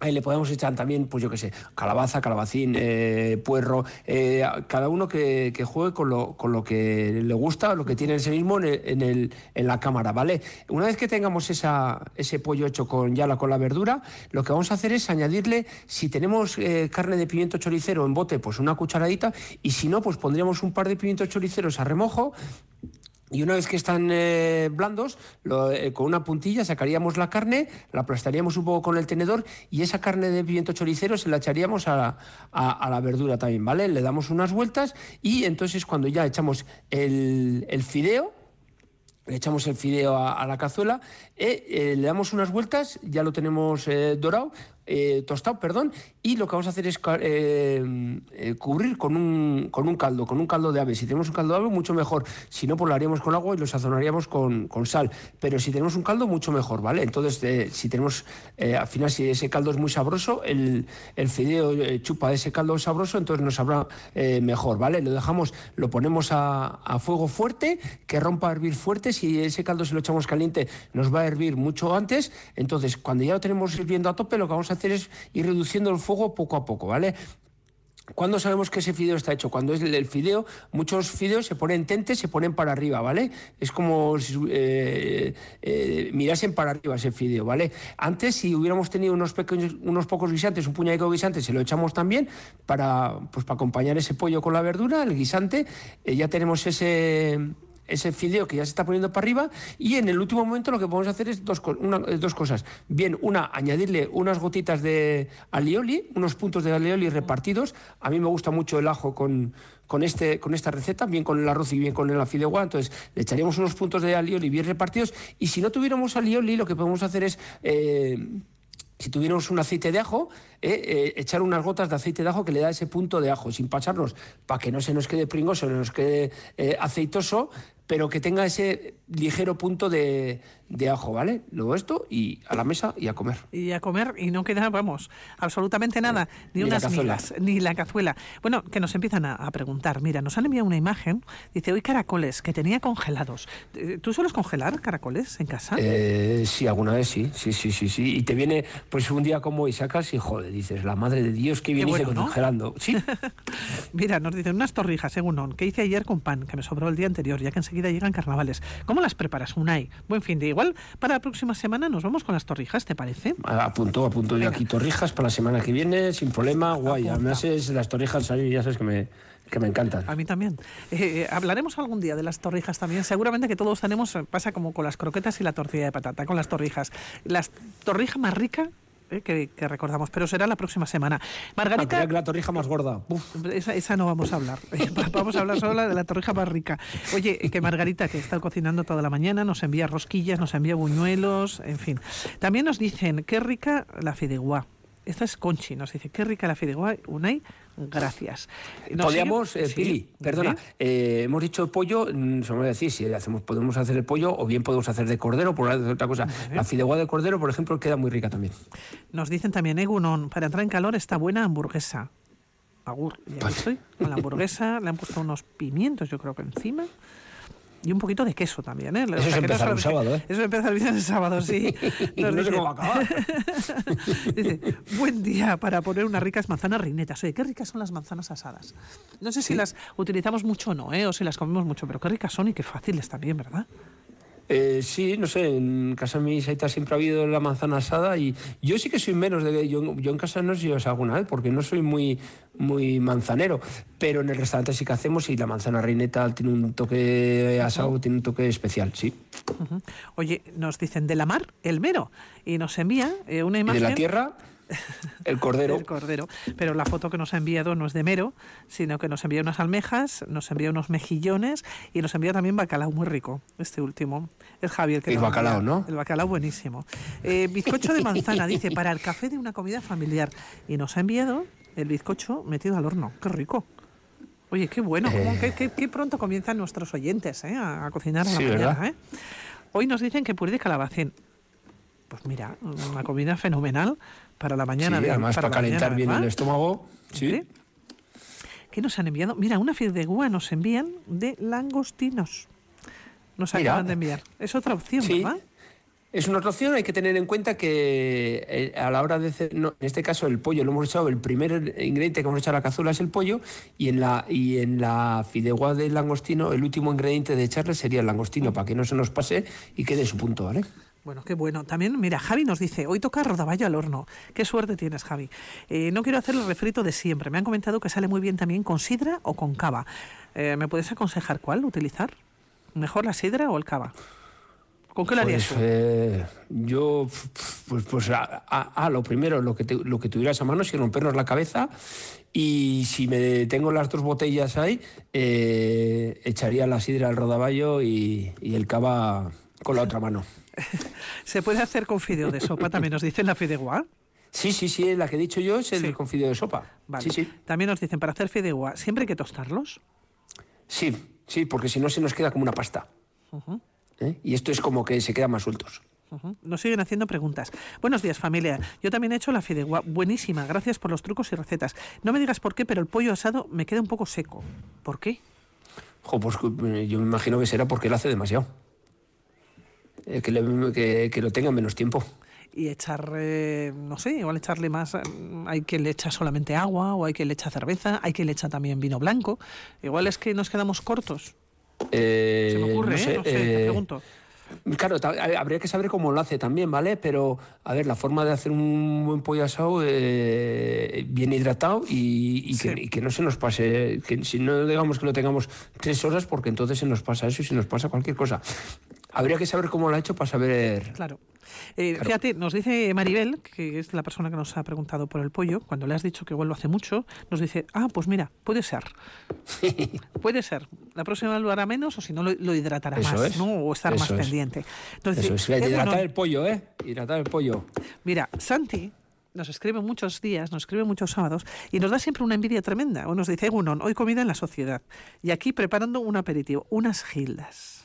Ahí le podemos echar también, pues yo qué sé, calabaza, calabacín, eh, puerro, eh, cada uno que, juegue con lo, con lo que le gusta, lo que tiene mismo en, el- en, el- en la cámara, ¿vale? Una vez que tengamos esa, ese pollo hecho con ya la, con la verdura, lo que vamos a hacer es añadirle, si tenemos eh, carne de pimiento choricero en bote, pues una cucharadita, y si no, pues pondríamos un par de pimientos choriceros a remojo, y una vez que están eh, blandos, eh, con una puntilla sacaríamos la carne, la aplastaríamos un poco con el tenedor y esa carne de pimiento choricero se la echaríamos a, a- la verdura también, ¿vale? Le damos unas vueltas y entonces cuando ya echamos el, el fideo, le echamos el fideo a, la cazuela, eh, eh, le damos unas vueltas, ya lo tenemos dorado, eh, tostado, perdón, y lo que vamos a hacer es eh, eh, cubrir con un, con un caldo, con un caldo de ave. Si tenemos un caldo de ave, mucho mejor. Si no, pues lo haríamos con agua y lo sazonaríamos con, sal. Pero si tenemos un caldo, mucho mejor, ¿vale? Entonces, si tenemos, al final, si ese caldo es muy sabroso, el, el fideo chupa de ese caldo sabroso, entonces nos sabrá mejor, ¿vale? Lo dejamos, lo ponemos a, a fuego fuerte, que rompa a hervir fuerte. Si ese caldo se lo echamos caliente, nos va a hervir mucho antes. Entonces, cuando ya lo tenemos hirviendo a tope, lo que vamos a hacer es ir reduciendo el fuego poco a poco, ¿vale? ¿Cuándo sabemos que ese fideo está hecho? Cuando es el fideo, muchos fideos se ponen tentes, se ponen para arriba, ¿vale? Es como si eh, eh, mirasen para arriba ese fideo, ¿vale? Antes, si hubiéramos tenido unos, pequeños, unos pocos guisantes, un puñado de guisantes, se lo echamos también para, pues, para acompañar ese pollo con la verdura, el guisante. Eh, ya tenemos ese ese fideo que ya se está poniendo para arriba y en el último momento lo que podemos hacer es dos, eh, dos cosas. Bien, una, añadirle unas gotitas de alioli, unos puntos de alioli repartidos. A mí me gusta mucho el ajo con, con, este, con esta receta, bien con el arroz y bien con el fideuá. Entonces, le echaríamos unos puntos de alioli bien repartidos y si no tuviéramos alioli, lo que podemos hacer es... Eh, si tuviéramos un aceite de ajo, eh, echar unas gotas de aceite de ajo que le da ese punto de ajo, sin pasarnos, para que no se nos quede pringoso, no nos quede aceitoso, pero que tenga ese ligero punto de, de ajo, ¿vale? Luego esto y a la mesa y a comer. Y a comer y no queda, vamos, absolutamente nada, ni, unas migas, ni la cazuela. Bueno, que nos empiezan a, preguntar, mira, nos han enviado una imagen, dice, hoy caracoles, que tenía congelados. Eh, ¿Tú sueles congelar caracoles en casa? Eh, sí, alguna vez sí, sí, sí, sí, sí. Y te viene, pues un día como y sacas y joder, dices, la madre de Dios que viene congelando. Sí. mira, nos dicen unas torrijas, según on, que hice ayer con pan, que me sobró el día anterior, ya que enseguida llegan carnavales. ¿Cómo las preparas, Unai? Buen fin de igual para la próxima semana nos vamos con las torrijas, ¿te parece? A punto, a punto de aquí torrijas para la semana que viene, sin problema, guay. Además es las torrijas, ya sabes que me, que me encantan. A mí también. Eh, hablaremos algún día de las torrijas también. Seguramente que todos tenemos, pasa como con las croquetas y la tortilla de patata, con las torrijas. La torrija más rica eh, que, recordamos, pero será la próxima semana. Margarita. la torrija más gorda. Esa, no vamos a hablar. vamos a hablar solo de la torrija más rica. Oye, que Margarita, que está cocinando toda la mañana, nos envía rosquillas, nos envía buñuelos, en fin. También nos dicen, qué rica la fideuá. Esta es Conchi, nos dice, qué rica la fideuá, Unai, gracias. Podríamos, eh, Pili, perdona, eh, hemos dicho pollo, mm, se me decir si hacemos, podemos hacer el pollo o bien podemos hacer de cordero, por otra cosa. La fideuá de cordero, por ejemplo, queda muy rica también. Nos dicen también, Egunon, para entrar en calor está buena hamburguesa. Agur, ya estoy. Con la hamburguesa le han puesto unos pimientos, yo creo que encima. Y un poquito de queso también, ¿eh? Eso es empezar el sábado, ¿eh? Eso empieza el sábado, sí. no sé cómo acabar. dice, buen día para poner unas ricas manzanas reinetas. Oye, qué ricas son las manzanas asadas. No sé si las utilizamos mucho o no, ¿eh? O si las comemos mucho, pero qué ricas son y qué fáciles también, ¿verdad? Eh, sí, no sé, en casa de mi Saita siempre ha habido la manzana asada y yo sí que soy menos de... Yo, yo en casa no sé si os alguna vez porque no soy muy, muy manzanero, pero en el restaurante sí que hacemos y la manzana reineta tiene un toque asado, tiene un toque especial, sí. Oye, nos dicen de la mar, el mero, y nos envía eh, una imagen... ¿De la tierra? El cordero. el cordero. Pero la foto que nos ha enviado no es de mero, sino que nos envía unas almejas, nos envía unos mejillones y nos envía también bacalao muy rico, este último. Es Javier que El bacalao, ¿no? El bacalao buenísimo. Eh, bizcocho de manzana, dice, para el café de una comida familiar. Y nos ha enviado el bizcocho metido al horno. ¡Qué rico! Oye, qué bueno, eh. qué, pronto comienzan nuestros oyentes eh, a, cocinar a la mañana. Hoy nos dicen que puré de calabacín. Pues mira, una comida fenomenal para la mañana. Sí, además para, calentar bien el estómago. Sí. ¿Qué nos han enviado? Mira, una fideuá nos envían de langostinos. Nos acaban de enviar. Es otra opción, ¿verdad? Es una otra opción, hay que tener en cuenta que eh, a la hora de hacer, en este caso el pollo lo hemos echado, el primer ingrediente que hemos echado a la cazuela es el pollo y en la, y en la fideuá del langostino el último ingrediente de echarle sería el langostino para que no se nos pase y quede su punto, ¿vale? Bueno, qué bueno. También, mira, Javi nos dice, hoy toca rodaballo al horno. Qué suerte tienes, Javi. Eh, no quiero hacer el refrito de siempre. Me han comentado que sale muy bien también con sidra o con cava. Eh, ¿Me puedes aconsejar cuál utilizar? ¿Mejor la sidra o el cava? ¿Con qué lo harías pues, eh, yo, pues, pues a, lo primero, lo que, lo que tuvieras a mano, si rompernos la cabeza. Y si me tengo las dos botellas ahí, echaría la sidra al rodaballo y, y el cava con la otra mano. ¿Se puede hacer con fideo de sopa? También nos dicen la fideuá. Sí, sí, sí, la que he dicho yo es el Sí. con fideo de sopa. Vale. Sí, sí. También nos dicen, para hacer fideuá, ¿siempre hay que tostarlos? Sí, sí, porque si no se nos queda como una pasta. ¿eh? Y esto es como que se quedan más sueltos. Ujú. Nos siguen haciendo preguntas. Buenos días, familia. Yo también he hecho la fideuá. Buenísima. Gracias por los trucos y recetas. No me digas por qué, pero el pollo asado me queda un poco seco. ¿Por qué? Jo, pues eh, yo me imagino que será porque lo hace demasiado. Eh, que, le- que- que lo tenga menos tiempo. Y echar, eh, no sé, igual echarle más. eh, Hay quien le echa solamente agua, o hay quien le echa cerveza, hay quien le echa también vino blanco. Igual es que nos quedamos cortos. Eh, Se me ocurre, no ¿eh? sé, No sé, te pregunto. Claro, eh, habría que saber cómo lo hace también, ¿vale? Pero, a ver, la forma de hacer un buen pollo asado eh, bien hidratado y, y que, y que no se nos pase, que si no digamos que lo tengamos tres horas, porque entonces se nos pasa eso y se nos pasa cualquier cosa. Habría que saber cómo lo ha hecho para saber. Claro. Eh, Fíjate, nos dice Maribel, que es la persona que nos ha preguntado por el pollo, cuando le has dicho que igual lo hace mucho, nos dice, ah, pues mira, puede ser. puede ser. La próxima lo hará menos o si no lo, lo hidratará Eso más, es, ¿no? O estar más es. pendiente. Dice, Eso es, "Eh, hidratar bueno, el pollo, ¿eh? Hidratar el pollo. Mira, Santi nos escribe muchos días, nos escribe muchos sábados y nos da siempre una envidia tremenda. O nos dice, Egunon, hoy comida en la sociedad. Y aquí preparando un aperitivo, unas gildas.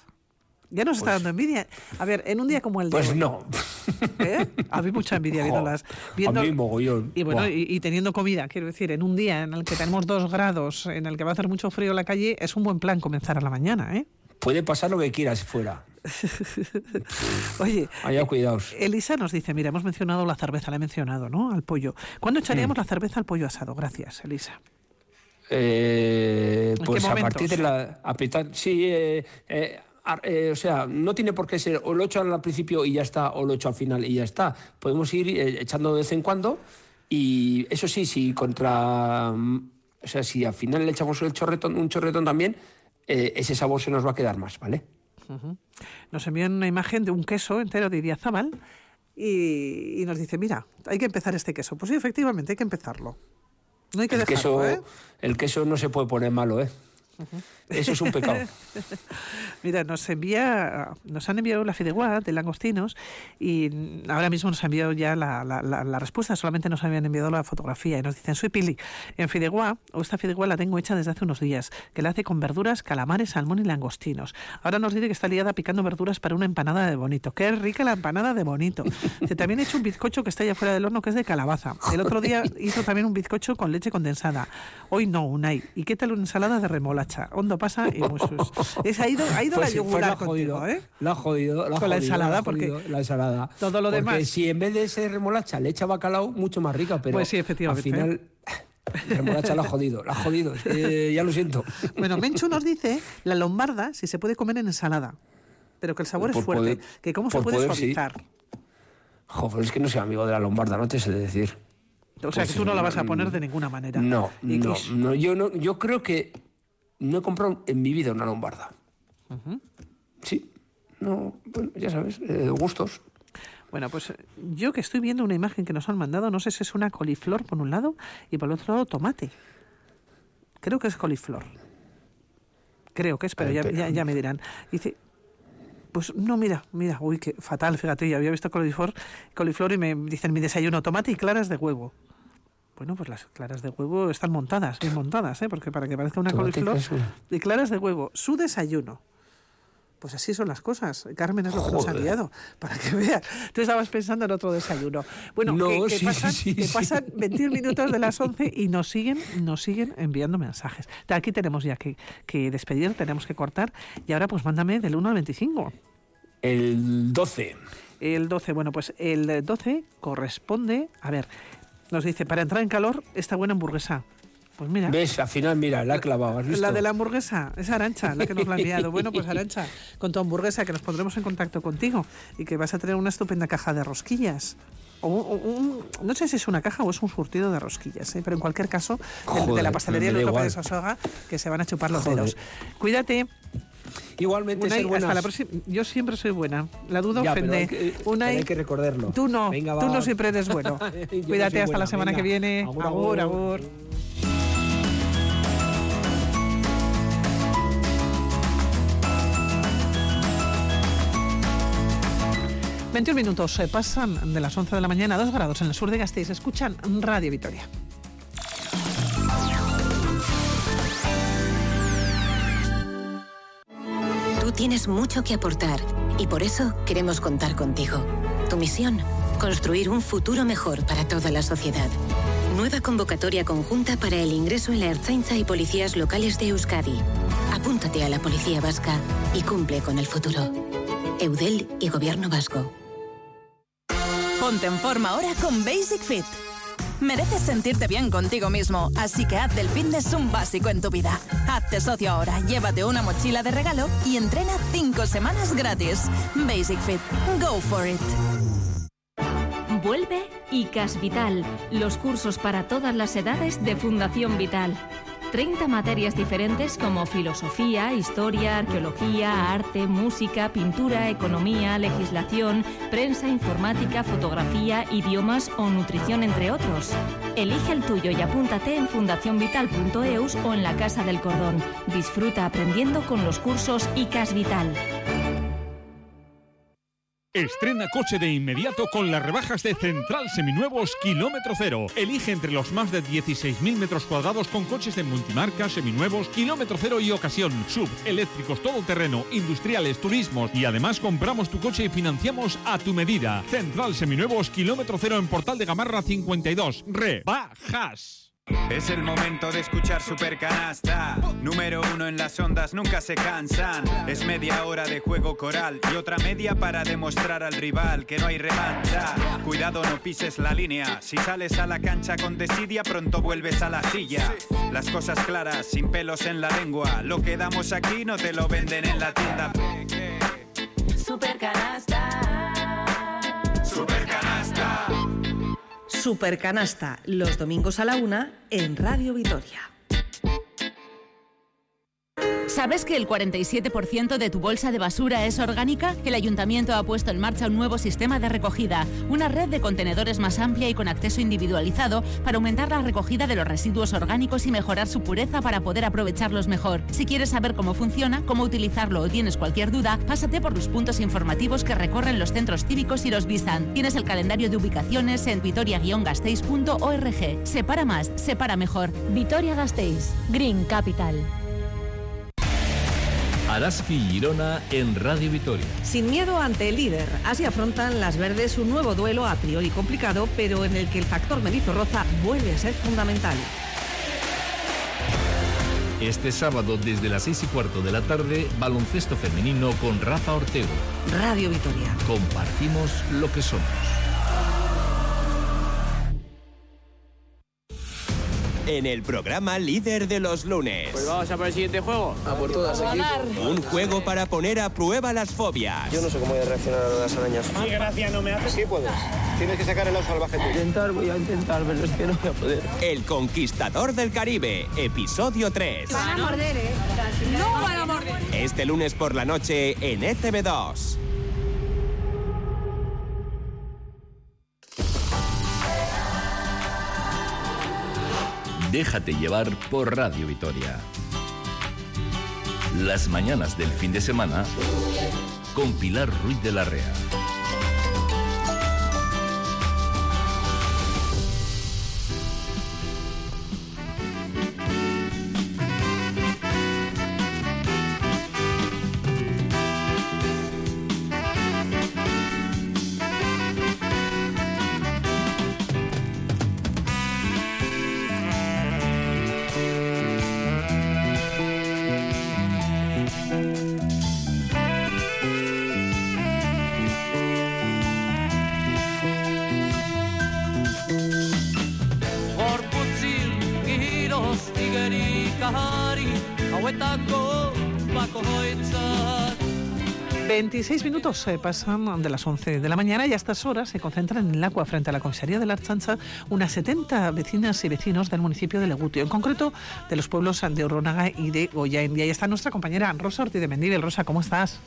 Ya nos está dando envidia. A ver, en un día como el de Pues hoy, no. ¿eh? A mí mucha envidia Jo, viéndolas. Viendo, A mí mogollón. y bueno, y, y teniendo comida, quiero decir, en un día en el que tenemos dos grados, en el que va a hacer mucho frío en la calle, es un buen plan comenzar a la mañana, ¿eh? Puede pasar lo que quieras fuera. Oye, Allá cuidaos. Elisa nos dice, mira, hemos mencionado la cerveza, la he mencionado, ¿no? Al pollo. ¿Cuándo echaríamos Mm. la cerveza al pollo asado? Gracias, Elisa. Eh, ¿En pues a partir de la apretar, sí, eh, eh, eh, o sea, no tiene por qué ser o lo echo al principio y ya está, o lo echo al final y ya está. Podemos ir eh, echando de vez en cuando y eso sí, si contra, mm, o sea, si al final le echamos el chorretón, un chorretón también, eh, ese sabor se nos va a quedar más, ¿vale? Nos envían una imagen de un queso entero de Idiazábal y, y nos dice, mira, hay que empezar este queso. Pues sí, efectivamente, hay que empezarlo. No hay que El dejarlo, queso, el queso no se puede poner malo, ¿eh? Eso es un pecado. Mira, nos envía, nos han enviado la fideuá de langostinos y ahora mismo nos han enviado ya la, la- la- la respuesta, solamente nos habían enviado la fotografía y nos dicen, soy Pili, en fideuá, o esta fideuá la tengo hecha desde hace unos días, que la hace con verduras, calamares, salmón y langostinos. Ahora nos dice que está liada picando verduras para una empanada de bonito. Qué rica la empanada de bonito. Dice, también he hecho un bizcocho que está allá fuera del horno que es de calabaza. El otro día hizo también un bizcocho con leche condensada. Hoy no, Unai. ¿Y qué tal una ensalada de remolacha? Hondo pasa y musus. Es, ha ido, ha ido Pues la sí, pues yugular contigo, jodido, ¿eh? La ha jodido, la ha Con la jodido, ensalada, la porque jodido, la ensalada. todo lo Porque demás- si en vez de ser remolacha le echa bacalao, mucho más rica, pero Pues sí, efectivamente. al final la remolacha la ha jodido, la ha jodido. eh, ya lo siento. Bueno, Menchu nos dice la lombarda si se puede comer en ensalada, pero que el sabor es Por fuerte, poder- que cómo se puede poder, sí. suavizar. Joder, es que no soy amigo de la lombarda, no te sé decir. O sea, Pues que tú no la vas a mm, poner de ninguna manera. No, no, no, yo no, yo creo que no he comprado en mi vida una lombarda. Sí, no, bueno, ya sabes, eh, gustos. Bueno, pues eh, yo que estoy viendo una imagen que nos han mandado, no sé si es una coliflor por un lado y por el otro lado tomate. Creo que es coliflor. Creo que es, pero ya, ya, ya me dirán. Dice, pues no, mira, mira, uy, qué fatal, fíjate, yo había visto coliflor, coliflor y me dicen mi desayuno, tomate y claras de huevo. Bueno, pues las claras de huevo están montadas, bien montadas, ¿eh? porque para que parezca una coliflor, de y claras de huevo, su desayuno. Pues así son las cosas. Carmen es lo que nos ha guiado, para que veas. Tú estabas pensando en otro desayuno. Bueno, No, que, que sí, pasan, sí, que sí. pasan 21 minutos de las 11 y nos siguen, nos siguen enviando mensajes. Aquí tenemos ya que, que despedir, tenemos que cortar. Y ahora pues mándame del 1 al 25. El 12. El 12, bueno, pues el 12 corresponde, a ver, nos dice, para entrar en calor, esta buena hamburguesa. Pues mira. ¿Ves? Al final, mira, la ha clavado, ¿has visto? La de la hamburguesa, es Arancha, la que nos la ha enviado. Bueno, pues Arancha, con tu hamburguesa, que nos pondremos en contacto contigo y que vas a tener una estupenda caja de rosquillas. O un- no sé si es una caja o es un surtido de rosquillas, ¿eh? pero en cualquier caso, el de Joder, la pastelería López de. Sosoga, que se van a chupar los Joder. dedos. Cuídate. Igualmente, Unai, ser buenas. hasta la próxima. Yo siempre soy buena. La duda Ya, ofende. hay que- Unai, hay que recordarlo. Tú no. Venga, tú no siempre eres bueno. No Cuídate hasta buena, la semana venga. que viene. Agur, agur. agur. 21 minutos se pasan de las 11 de la mañana a 2 grados en el sur de Gasteiz. Escuchan Radio Vitoria. Tienes mucho que aportar y por eso queremos contar contigo. Tu misión, construir un futuro mejor para toda la sociedad. Nueva convocatoria conjunta para el ingreso en la Ertzaintza y policías locales de Euskadi. Apúntate a la Policía Vasca y cumple con el futuro. Eudel y Gobierno Vasco. Ponte en forma ahora con Basic Fit. Mereces sentirte bien contigo mismo, así que haz del fitness un básico en tu vida. Hazte socio ahora, llévate una mochila de regalo y entrena 5 semanas gratis. Basic Fit. Go for it. Vuelve ICAS Vital, los cursos para todas las edades de Fundación Vital. 30 materias diferentes como filosofía, historia, arqueología, arte, música, pintura, economía, legislación, prensa, informática, fotografía, idiomas o nutrición, entre otros. Elige el tuyo y apúntate en fundacionvital.eus o en la Casa del Cordón. Disfruta aprendiendo con los cursos ICAS Vital. Estrena coche de inmediato con las rebajas de Central Seminuevos Kilómetro Cero. Elige entre los más de 16.000 metros cuadrados con coches de multimarca, seminuevos, kilómetro cero y ocasión, sub, eléctricos, todoterreno, industriales, turismos y además compramos tu coche y financiamos a tu medida. Central Seminuevos Kilómetro Cero en Portal de Gamarra 52. Rebajas. Es el momento de escuchar Super Canasta. Número uno en las ondas, nunca se cansan. Es media hora de juego coral y otra media para demostrar al rival que no hay revancha. Cuidado, no pises la línea. Si sales a la cancha con desidia, pronto vuelves a la silla. Las cosas claras, sin pelos en la lengua. Lo que damos aquí no te lo venden en la tienda. Super Canasta. Supercanasta, los domingos a la una en Radio Vitoria. ¿Sabes que el 47% de tu bolsa de basura es orgánica? El ayuntamiento ha puesto en marcha un nuevo sistema de recogida, una red de contenedores más amplia y con acceso individualizado para aumentar la recogida de los residuos orgánicos y mejorar su pureza para poder aprovecharlos mejor. Si quieres saber cómo funciona, cómo utilizarlo o tienes cualquier duda, pásate por los puntos informativos que recorren los centros cívicos y los Bisan. Tienes el calendario de ubicaciones en vitoria-gasteiz.org. Separa más, separa mejor. Vitoria-Gasteiz, Green Capital. Araski y Girona en Radio Vitoria. Sin miedo ante el líder, así afrontan las verdes un nuevo duelo a priori complicado, pero en el que el factor Roza vuelve a ser fundamental. Este sábado desde las 6 y cuarto de la tarde, baloncesto femenino con Rafa Ortego. Radio Vitoria. Compartimos lo que somos. En el programa líder de los lunes. Pues vamos a por el siguiente juego. A por todas, Un juego para poner a prueba las fobias. Yo no sé cómo voy a reaccionar a las arañas. ¿Qué gracia no me hace? Sí puedes. Tienes que sacar el oso salvaje. Voy a intentar, voy a intentar, pero es que no voy a poder. El Conquistador del Caribe, episodio 3. Van a morder, ¿eh? No van a morder. Este lunes por la noche en ECB2. Déjate llevar por Radio Vitoria. Las mañanas del fin de semana con Pilar Ruiz de la Rea. 26 minutos se pasan de las 11 de la mañana y a estas horas se concentran en el agua frente a la comisaría de la Archancha unas 70 vecinas y vecinos del municipio de Legutio, en concreto de los pueblos de Urronaga y de Goyain. Y ahí está nuestra compañera Rosa Ortiz de Mendívil. Rosa, ¿cómo estás?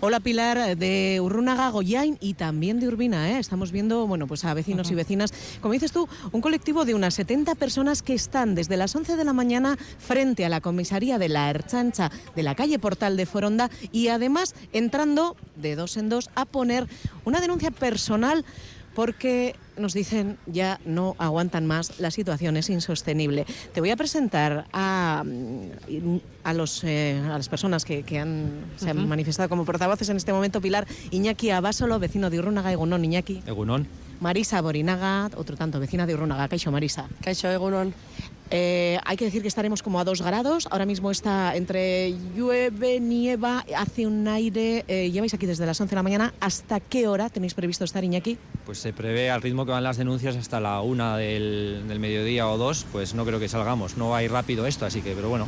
Hola Pilar, de Urrunaga, Goyain y también de Urbina. ¿eh? Estamos viendo bueno, pues a vecinos y vecinas, como dices tú, un colectivo de unas 70 personas que están desde las 11 de la mañana frente a la comisaría de la Erchancha de la calle Portal de Foronda y además entrando de dos en dos a poner una denuncia personal porque nos dicen ya no aguantan más, la situación es insostenible. Te voy a presentar a, a, los, eh, a las personas que, que han, se han manifestado como portavoces en este momento. Pilar Iñaki Abasolo, vecino de Urrunaga, Egunon, Iñaki. Egunon. Marisa Borinaga, otro tanto, vecina de Urrunaga. Caixo, Marisa. Caixo, Egunon. Eh, hay que decir que estaremos como a dos grados. Ahora mismo está entre llueve, nieva, hace un aire. Eh, lleváis aquí desde las 11 de la mañana. ¿Hasta qué hora tenéis previsto estar, Iñaki? Pues se prevé al ritmo que van las denuncias hasta la una del, del mediodía o dos. Pues no creo que salgamos. No va a ir rápido esto, así que, pero bueno.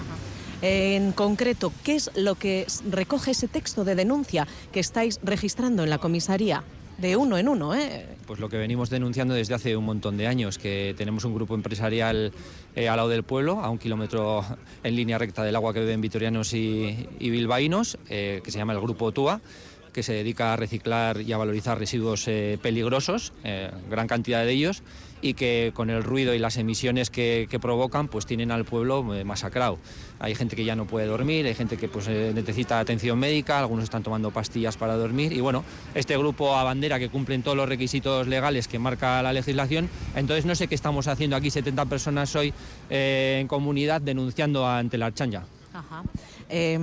En concreto, ¿qué es lo que recoge ese texto de denuncia que estáis registrando en la comisaría? De uno en uno, ¿eh? Pues lo que venimos denunciando desde hace un montón de años, que tenemos un grupo empresarial eh, al lado del pueblo, a un kilómetro en línea recta del agua que beben vitorianos y, bilbaínos, eh, que se llama el Grupo TUA que se dedica a reciclar y a valorizar residuos eh, peligrosos, gran cantidad de ellos, y que con el ruido y las emisiones que, provocan, pues tienen al pueblo eh, masacrado. Hay gente que ya no puede dormir, hay gente que pues, eh, necesita atención médica, algunos están tomando pastillas para dormir, y bueno, este grupo a bandera que cumplen todos los requisitos legales que marca la legislación, entonces no sé qué estamos haciendo aquí 70 personas hoy eh, en comunidad denunciando ante la. Ajá. Eh,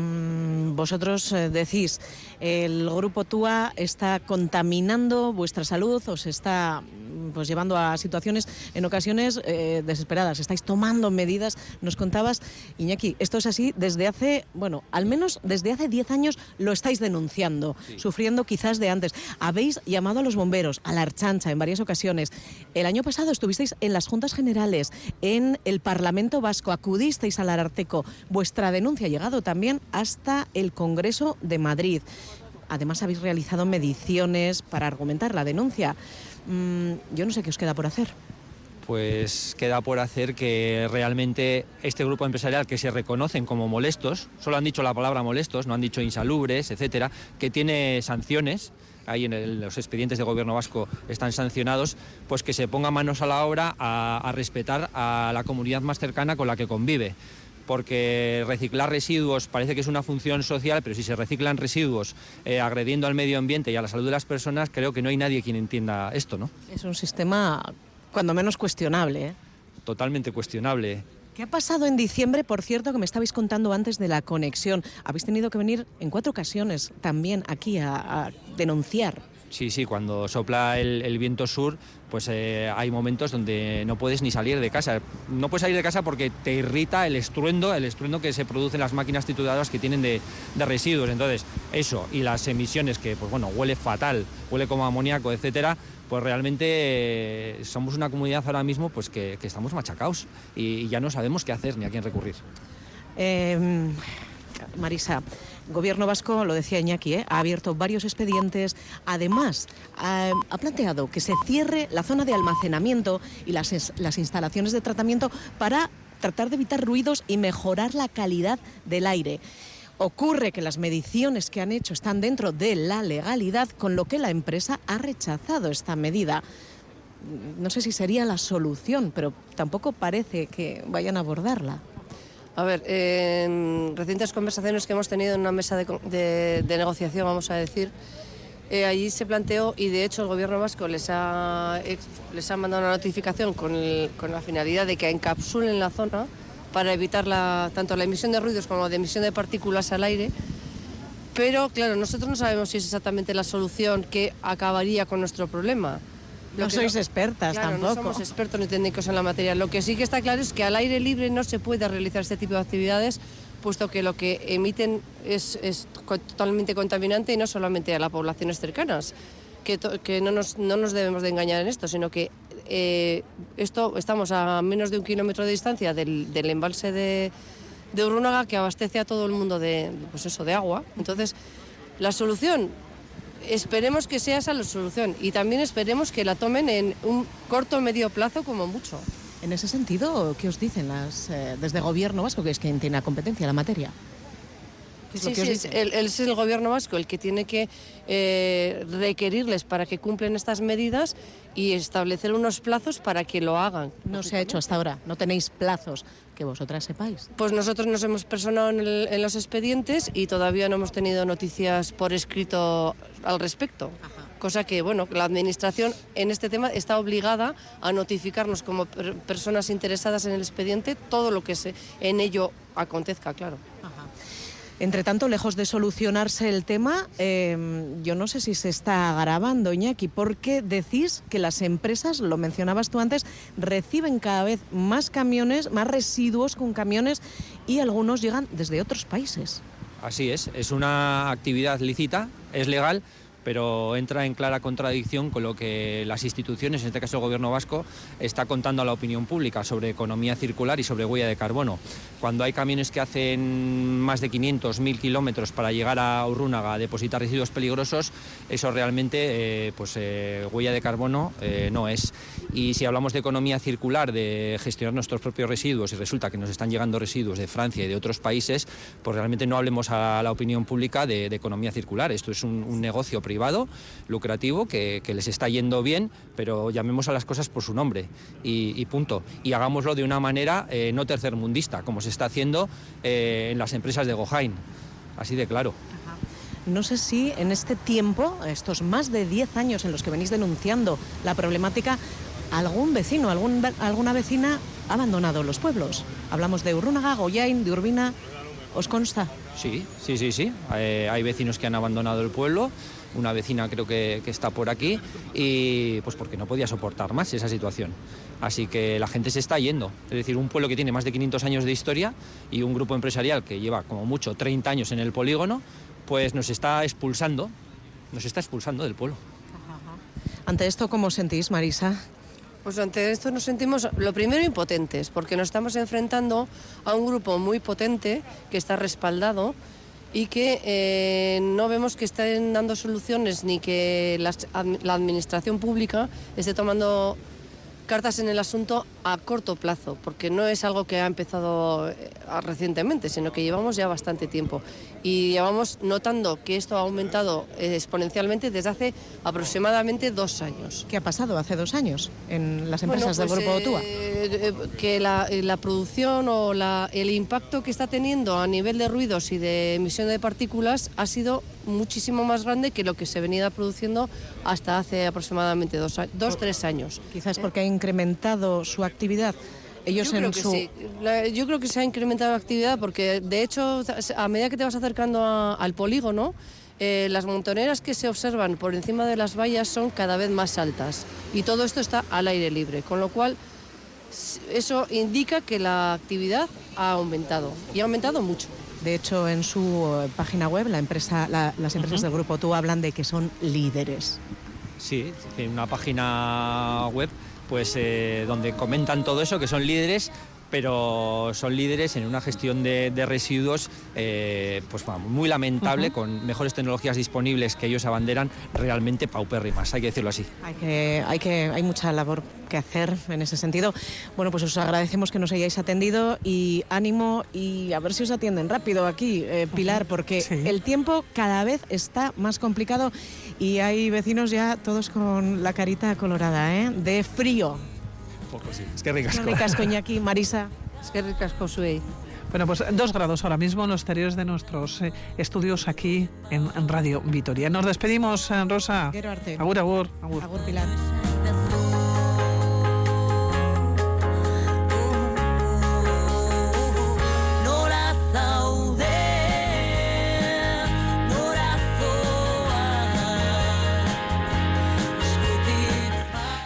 vosotros eh, decís, el grupo TUA está contaminando vuestra salud, os está mm, pues llevando a situaciones en ocasiones eh, desesperadas. Estáis tomando medidas. Nos contabas, Iñaki, esto es así desde hace, bueno, al menos desde hace 10 años lo estáis denunciando, sufriendo quizás de antes. Habéis llamado a los bomberos, a la Archancha en varias ocasiones. El año pasado estuvisteis en las Juntas Generales, en el Parlamento Vasco, acudisteis al Ararteco. Vuestra denuncia ha llegado también hasta el Congreso de Madrid. Además, habéis realizado mediciones para argumentar la denuncia. Mm, yo no sé qué os queda por hacer. Pues queda por hacer que realmente este grupo empresarial que se reconocen como molestos, solo han dicho la palabra molestos, no han dicho insalubres, etcétera, que tiene sanciones, ahí en los expedientes de gobierno vasco están sancionados, pues que se ponga manos a la obra a respetar a la comunidad más cercana con la que convive. Porque reciclar residuos parece que es una función social, pero si se reciclan residuos eh, agrediendo al medio ambiente y a la salud de las personas, creo que no hay nadie quien entienda esto, ¿no? Es un sistema cuando menos cuestionable. ¿eh? Totalmente cuestionable. ¿Qué ha pasado en diciembre, por cierto, que me estabais contando antes de la conexión? Habéis tenido que venir en cuatro ocasiones también aquí a, a denunciar. Sí, sí, cuando sopla el, viento sur, pues eh, hay momentos donde no puedes ni salir de casa. No puedes salir de casa porque te irrita el estruendo, el estruendo que se produce en las máquinas trituradoras que tienen de, residuos. Entonces, eso y las emisiones que, pues bueno, huele fatal, huele como amoníaco, etcétera, pues realmente eh, somos una comunidad ahora mismo pues que, estamos machacados y, ya no sabemos qué hacer ni a quién recurrir. Eh, Marisa, Gobierno vasco, lo decía Iñaki, ¿eh? ha abierto varios expedientes. Además, ha, planteado que se cierre la zona de almacenamiento y las, las instalaciones de tratamiento para tratar de evitar ruidos y mejorar la calidad del aire. Ocurre que las mediciones que han hecho están dentro de la legalidad, con lo que la empresa ha rechazado esta medida. No sé si sería la solución, pero tampoco parece que vayan a abordarla. A ver, en recientes conversaciones que hemos tenido en una mesa de, de- de negociación, vamos a decir, eh, allí se planteó y de hecho el gobierno vasco les ha, les ha mandado una notificación con, con la finalidad de que encapsulen la zona para evitar tanto la emisión de ruidos como la emisión de partículas al aire. Pero claro, nosotros no sabemos si es exactamente la solución que acabaría con nuestro problema. No sois expertas Claro, tampoco. No somos expertos ni técnicos en la materia. Lo que sí que está claro es que al aire libre no se puede realizar este tipo de actividades, puesto que lo que emiten es, es totalmente contaminante y no solamente a las poblaciones cercanas. Que, to- que no, nos, no nos debemos de engañar en esto, sino que eh, esto estamos a menos de un kilómetro de distancia del, del embalse de, de Urrunaga que abastece a todo el mundo de, pues eso, de agua. Entonces, la solución Esperemos que sea esa la solución y también esperemos que la tomen en un corto o medio plazo como mucho. En ese sentido, ¿qué os dicen las, eh, desde Gobierno vasco, que es quien tiene la competencia en la materia? ¿Qué es Sí, sí, es el, es el gobierno vasco el que tiene que eh, requerirles para que cumplen estas medidas y establecer unos plazos para que lo hagan. No se ha hecho hasta ahora, no tenéis plazos que vosotras sepáis. Pues nosotros nos hemos personado en, el- en los expedientes y todavía no hemos tenido noticias por escrito al respecto. Cosa que, bueno, la Administración en este tema está obligada a notificarnos como per- personas interesadas en el expediente todo lo que se, en ello acontezca, claro. Entre tanto, lejos de solucionarse el tema, eh, yo no sé si se está agravando, Iñaki, porque decís que las empresas, lo mencionabas tú antes, reciben cada vez más camiones, más residuos con camiones y algunos llegan desde otros países. Así es, es una actividad lícita, es legal, pero entra en clara contradicción con lo que las instituciones, en este caso el Gobierno vasco, está contando a la opinión pública sobre economía circular y sobre huella de carbono. Cuando hay camiones que hacen más de 500, 1000 kilómetros para llegar a Urrúnaga a depositar residuos peligrosos, eso realmente, eh, pues eh, huella de carbono eh, no es. Y si hablamos de economía circular, de gestionar nuestros propios residuos y resulta que nos están llegando residuos de Francia y de otros países, pues realmente no hablemos a la opinión pública de, de economía circular. Esto es un, un negocio privado, lucrativo, que, que les está yendo bien, pero llamemos a las cosas por su nombre y, y punto. Y hagámoslo de una manera eh, no tercermundista, como se está haciendo eh, en las empresas de Gohain. Así de claro. No sé si en este tiempo, estos más de 10 años en los que venís denunciando la problemática, algún vecino, algún, alguna vecina ha abandonado los pueblos. Hablamos de Urrúnaga, Goyain, de Urbina. ¿Os consta? Sí, sí, sí, sí. Eh, hay vecinos que han abandonado el pueblo. Una vecina creo que, que está por aquí y pues porque no podía soportar más esa situación. Así que la gente se está yendo. Es decir, un pueblo que tiene más de 500 años de historia y un grupo empresarial que lleva como mucho 30 años en el polígono, pues nos está expulsando, nos está expulsando del pueblo. Ante esto, ¿cómo sentís, Marisa? Pues ante esto nos sentimos, lo primero, impotentes, porque nos estamos enfrentando a un grupo muy potente que está respaldado y que eh, no vemos que estén dando soluciones ni que la administración pública esté tomando cartas en el asunto a corto plazo, porque no es algo que ha empezado eh, recientemente, sino que llevamos ya bastante tiempo. Y llevamos notando que esto ha aumentado eh, exponencialmente desde hace aproximadamente dos años. ¿Qué ha pasado hace dos años en las empresas Bueno, del pues, Grupo Otúa? eh, que la, la producción o la- el impacto que está teniendo a nivel de ruidos y de emisión de partículas ha sido muchísimo más grande que lo que se venía produciendo hasta hace aproximadamente dos, dos tres años. Quizás porque ha incrementado su actividad. Ellos Yo en creo que su... sí. La- yo creo que se ha incrementado la actividad porque, de hecho, a medida que te vas acercando a- al polígono, eh, las montoneras que se observan por encima de las vallas son cada vez más altas y todo esto está al aire libre, con lo cual eso indica que la actividad ha aumentado y ha aumentado mucho. De hecho, en su eh, página web, la empresa, la- las empresas del Grupo Tú hablan de que son líderes. Sí, en una página web pues eh, donde comentan todo eso, que son líderes, pero son líderes en una gestión de, de residuos eh, pues vamos, muy lamentable, con mejores tecnologías disponibles que ellos abanderan, realmente paupérrimas, hay que decirlo así. Hay que, hay que, hay mucha labor que hacer en ese sentido. Bueno, pues os agradecemos que nos hayáis atendido y ánimo y a ver si os atienden rápido aquí, eh, Pilar, porque el tiempo cada vez está más complicado y hay vecinos ya todos con la carita colorada, ¿eh? De frío. Sí, es que ricasco. Ricasco, Iñaki, Marisa. Es que ricasco, Suey. Bueno, pues dos grados ahora mismo en los exteriores de nuestros eh, estudios aquí en, en Radio Vitoria. Nos despedimos, eh, Rosa. Quiero arte. Agur, agur, agur. Agur, Pilar.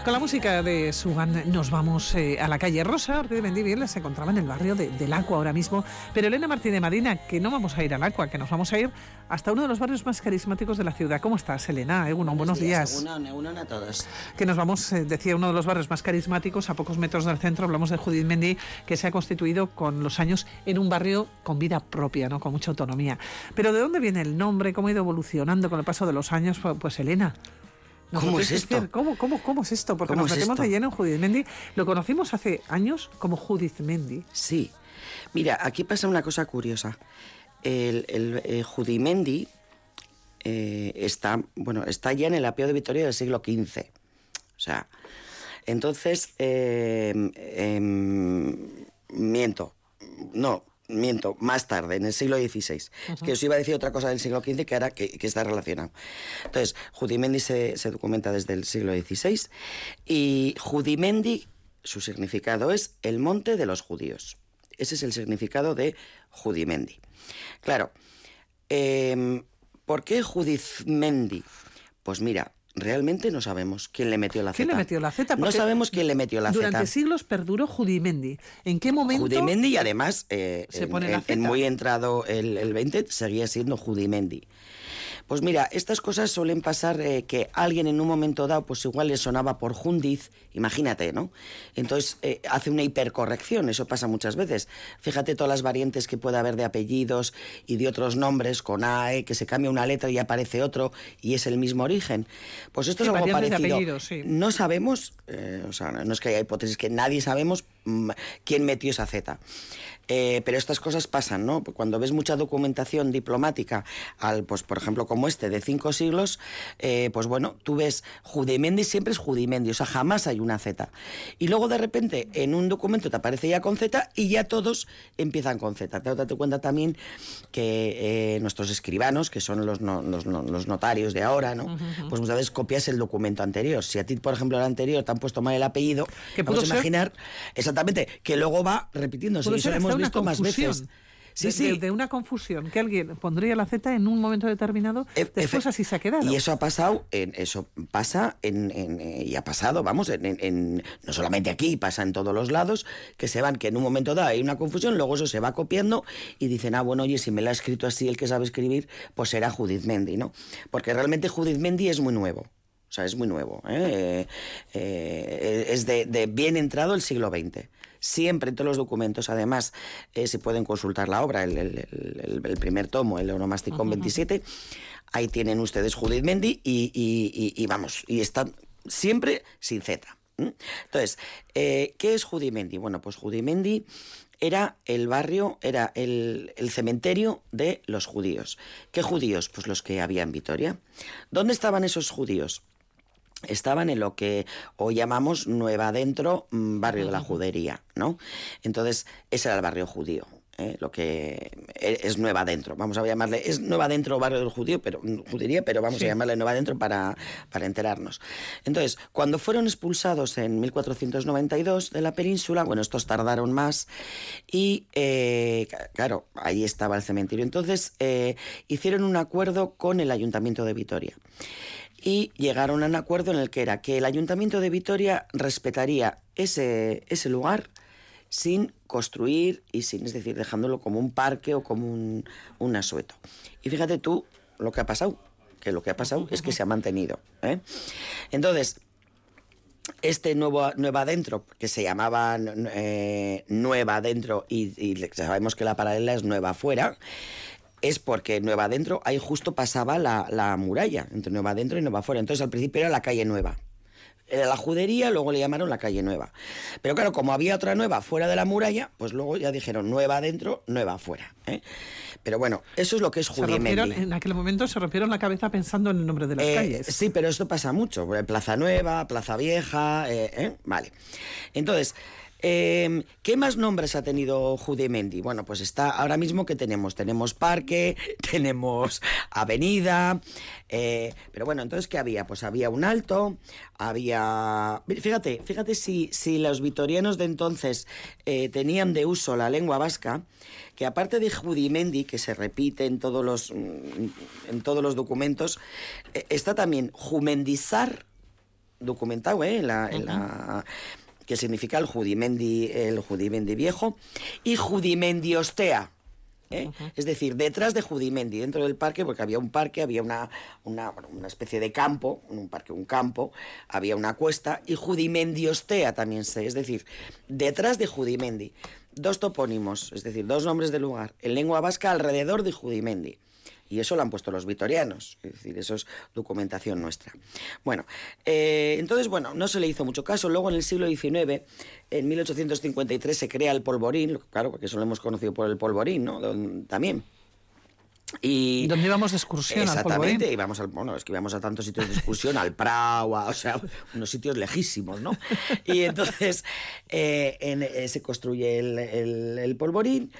Con la música de Sugan nos vamos eh, a la calle Rosa. Ortiz de Mendivil se encontraba en el barrio de- del Acua ahora mismo. Pero Elena Martínez Marina, que no vamos a ir al Acua, que nos vamos a ir hasta uno de los barrios más carismáticos de la ciudad. ¿Cómo estás, Elena? Egunon, buenos días. Egunon, egunon a todos. que nos vamos, eh, decía, uno de los barrios más carismáticos, a pocos metros del centro, hablamos de Judith Mendy, que se ha constituido con los años en un barrio con vida propia, ¿no? con mucha autonomía. Pero ¿de dónde viene el nombre? ¿Cómo ha ido evolucionando con el paso de los años? Pues, pues, Elena. ¿Nos lo ¿Cómo es esto? decir? ¿Cómo, cómo, ¿Cómo es esto? Porque ¿Cómo nos metemos de lleno en Judith Mendy. Lo conocimos hace años como Judith Mendy. Sí. Mira, aquí pasa una cosa curiosa. el, el eh, Judimendi eh, está, bueno, está ya en el apio de Vitoria del siglo XV. O sea, entonces, eh, em, miento, no, miento, más tarde, en el siglo XVI. Es que os iba a decir otra cosa del siglo XV que, ahora, que, que está relacionado. Entonces, Judimendi se, se documenta desde el siglo XVI y Judimendi, su significado es el monte de los judíos. Ese es el significado de Judimendi. Claro, em, ¿por qué Judizmendi? Pues mira, realmente no sabemos quién le metió la Z. ¿Quién le metió la Z? No sabemos quién le metió la Durante Z. siglos perduró Judimendi. ¿En qué momento? Judimendi y además, eh, Se en, pone la en- muy entrado el, el 20, seguía siendo Judimendi. Pues mira, estas cosas suelen pasar eh, que alguien en un momento dado, pues igual le sonaba por Jundiz, imagínate, ¿no? Entonces eh, hace una hipercorrección, eso pasa muchas veces. Fíjate todas las variantes que puede haber de apellidos y de otros nombres con AE, que se cambia una letra y aparece otro y es el mismo origen. Pues esto Sí, es algo parecido. sí. No sabemos, eh, o sea, no es que haya hipótesis, que nadie sabemos quién metió esa Z. Eh, pero estas cosas pasan, ¿no? Cuando ves mucha documentación diplomática, al, pues por ejemplo como este de cinco siglos, eh, pues bueno, tú ves Judimendi siempre es Judimendi, o sea, jamás hay una Z. Y luego de repente en un documento te aparece ya con Z y ya todos empiezan con Z. Te date cuenta también que eh, nuestros escribanos, que son los, no- los, no- los notarios de ahora, ¿no? Pues muchas veces copias el documento anterior. Si a ti, por ejemplo, el anterior te han puesto mal el apellido, Que vamos a ser- imaginar exactamente que luego va repitiéndose. Puede Y eso lo hemos visto más veces. Sí, de, sí. de- de una confusión, que alguien pondría la Z en un momento determinado, después así se ha quedado. Y eso ha pasado, en, eso pasa en, en, eh, y ha pasado, vamos, en, en- en- no solamente aquí, pasa en todos los lados, que se van, que en un momento dado hay una confusión, luego eso se va copiando y dicen, ah, bueno, oye, si me lo ha escrito así el que sabe escribir, pues será Judith Mendy, ¿no? Porque realmente Judith Mendy es muy nuevo. O sea, es muy nuevo. ¿eh? Eh, eh, es de, de bien entrado el siglo XX. Siempre en todos los documentos, además, se pueden consultar la obra, el, el- el- el primer tomo, el Euromasticón 27. Ahí tienen ustedes Judith Mendy y, y- y- y vamos, y están siempre sin Z. Entonces, ¿qué es Judimendi? Bueno, pues Judimendi era el barrio, era el, el cementerio de los judíos. ¿Qué judíos? Pues los que había en Vitoria. ¿Dónde estaban esos judíos? Estaban en lo que hoy llamamos Nueva Adentro, mm, barrio de la judería, ¿no? Entonces, ese era el barrio judío. ¿eh? lo que e- es Nueva Adentro, vamos a llamarle, es Nueva Adentro barrio del judío, pero judería, pero vamos Sí. a llamarle Nueva Adentro para, para enterarnos. Entonces, cuando fueron expulsados en 1492 de la península, bueno, estos tardaron más y, eh, claro, ahí estaba el cementerio. Entonces, eh, hicieron un acuerdo con el Ayuntamiento de Vitoria y llegaron a un acuerdo en el que era que el Ayuntamiento de Vitoria respetaría ese, ese lugar sin construir y sin, es decir, dejándolo como un parque o como un, un asueto. Y fíjate tú lo que ha pasado, que lo que ha pasado es que se ha mantenido. ¿eh? Entonces, este nuevo Adentro, que se llamaba eh, Nueva Adentro y, y sabemos que la paralela es Nueva Afuera, es porque Nueva Adentro, ahí justo pasaba la, la muralla entre Nueva Adentro y Nueva Afuera. Entonces al principio era la calle Nueva. Era la judería, luego le llamaron la calle Nueva. Pero claro, como había otra nueva fuera de la muralla, pues luego ya dijeron Nueva Adentro, Nueva Afuera. ¿eh? Pero bueno, eso es lo que es Judimendi. en aquel momento se rompieron la cabeza pensando en el nombre de las Eh, calles. Sí, pero esto pasa mucho. Eh, Plaza Nueva, Plaza Vieja, eh, eh, vale. Entonces, eh, ¿qué más nombres ha tenido Judimendi? Bueno, pues está ahora mismo que tenemos. Tenemos parque, tenemos avenida, eh, pero bueno, entonces ¿qué había? Pues había un alto, había... Fíjate, fíjate si, si los vitorianos de entonces eh, tenían de uso la lengua vasca, que aparte de Judimendi, que se repite en todos los, mm, en todos los documentos, eh, está también Jumendizar, documentado, ¿eh? En la- que significa el Judimendi, el Judimendi viejo, y Judimendiostea. ¿eh? Es decir, detrás de Judimendi, dentro del parque, porque había un parque, había una, una, bueno, una especie de campo, un parque, un campo, había una cuesta, y Judimendiostea también sé, es decir, detrás de Judimendi. Dos topónimos, es decir, dos nombres de lugar, en lengua vasca alrededor de Judimendi. Y eso lo han puesto los vitorianos, es decir, eso es documentación nuestra. Bueno, eh, entonces, bueno, no se le hizo mucho caso. Luego, en el siglo XIX, en 1853, se crea el polvorín, claro, porque eso lo hemos conocido por el polvorín, ¿no? También. Y ¿Dónde íbamos de excursión? Exactamente, Al íbamos al, bueno, es que íbamos a tantos sitios de excursión, al Prau, a- o sea, unos sitios lejísimos, ¿no? Y entonces eh, en- eh, se construye el, el- el polvorín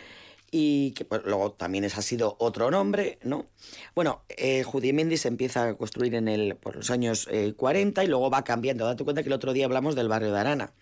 y que pues, luego también es, ha sido otro nombre, ¿no? Bueno, eh, Judimendi se empieza a construir en el, por los años eh, 40 y luego va cambiando. Date cuenta que el otro día hablamos del barrio de Arana.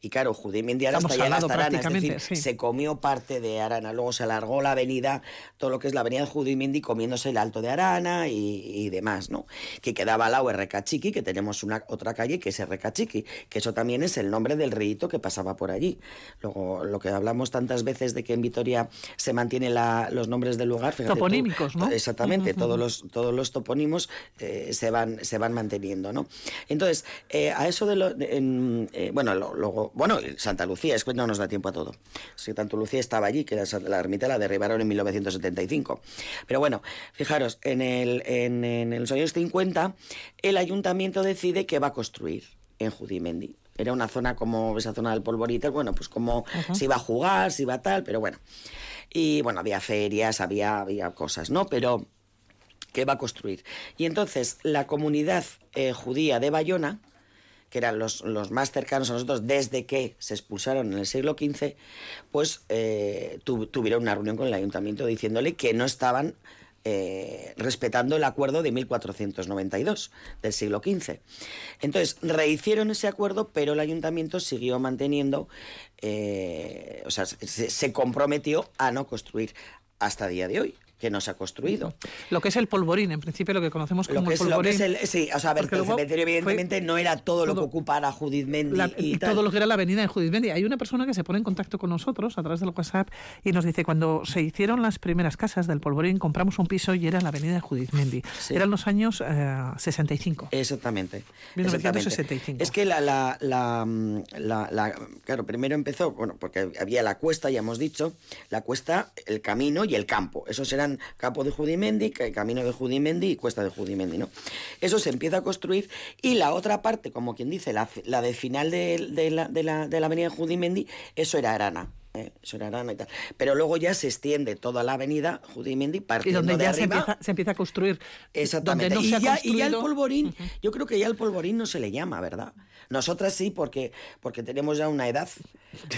Y claro, Judimendi ahora está lado hasta Arana, es decir, sí. se comió parte de Arana, luego se alargó la avenida, todo lo que es la avenida de Judimendi comiéndose el Alto de Arana y, y demás, ¿no? Que quedaba al lado Recachiqui, que tenemos una otra calle que es Recachiqui, que eso también es el nombre del río que pasaba por allí. Luego, lo que hablamos tantas veces de que en Vitoria se mantienen la- los nombres del lugar, fíjate tú, Toponímicos, ¿no? Exactamente, todos los todos los topónimos eh, se van se van manteniendo, ¿no? Entonces, eh, a eso de lo de- en, eh, bueno, lo- luego, bueno, Santa Lucía, es que no nos da tiempo a todo. Si Santa Lucía estaba allí, que la, la ermita la derribaron en 1975. Pero bueno, fijaros, en el en, en los años 50 el ayuntamiento decide que va a construir en Judimendi. Era una zona como esa zona del polvorito, bueno, pues como Ajá. se iba a jugar, se iba a tal, pero bueno. Y bueno, había ferias, había, había cosas, ¿no? Pero que va a construir. Y entonces la comunidad eh, judía de Bayona, que eran los, los más cercanos a nosotros desde que se expulsaron en el siglo XV, pues eh, tu- tuvieron una reunión con el ayuntamiento diciéndole que no estaban eh, respetando el acuerdo de 1492 del siglo XV. Entonces, rehicieron ese acuerdo, pero el ayuntamiento siguió manteniendo, eh, o sea, se, se comprometió a no construir hasta día de hoy, que no se ha construido. Lo que es el polvorín, en principio lo que conocemos como Lo que, el es, lo que es polvorín. el, sí, o sea, a ver, el cementerio evidentemente no era todo, lo que ocupara Judith Mendy La- y, y tal. todo lo que era la avenida de Judith Bendy. Hay una persona que se pone en contacto con nosotros a través del WhatsApp y nos dice, cuando se hicieron las primeras casas del Polvorín, compramos un piso y era la avenida de Judith Mendy. Eran los años eh, 65. Exactamente. 1965. Es que la, la, la, mm, la- la- Claro, primero empezó, bueno, porque había la cuesta, ya hemos dicho, la cuesta, el camino y el campo. Esos eran campo de Judimendi, ca- camino de Judimendi y cuesta de Judimendi, ¿no? Eso se empieza a construir y la otra parte, como quien dice, la, la de final de, la, de, la, de la avenida Judimendi, eso era Arana. ¿Eh? Y tal. Pero luego ya se extiende toda la avenida Judimendi Y partiendo donde de ya se arriba. empieza, se empieza a construir. Exactamente. Donde no se y, ha ya, y ya el polvorín, yo creo que ya el polvorín no se le llama, ¿verdad? Nosotras sí, porque, porque tenemos ya una edad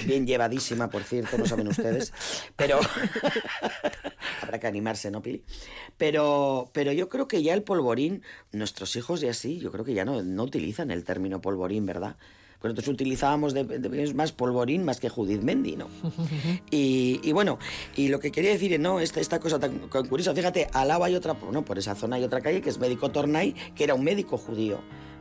bien llevadísima, por cierto, no saben ustedes, pero habrá que animarse, ¿no, Pili? Pero, pero yo creo que ya el polvorín, nuestros hijos ya sí, yo creo que ya no, no utilizan el término polvorín, ¿verdad? Pues nosotros utilizábamos de, de- es más polvorín más que Judith Mendy, ¿no? Y, y bueno, y lo que quería decir, no, esta, esta cosa tan, tan curiosa, fíjate, al lado hay otra, no, por esa zona hay otra calle que es Médico Tornay, que era un médico judío.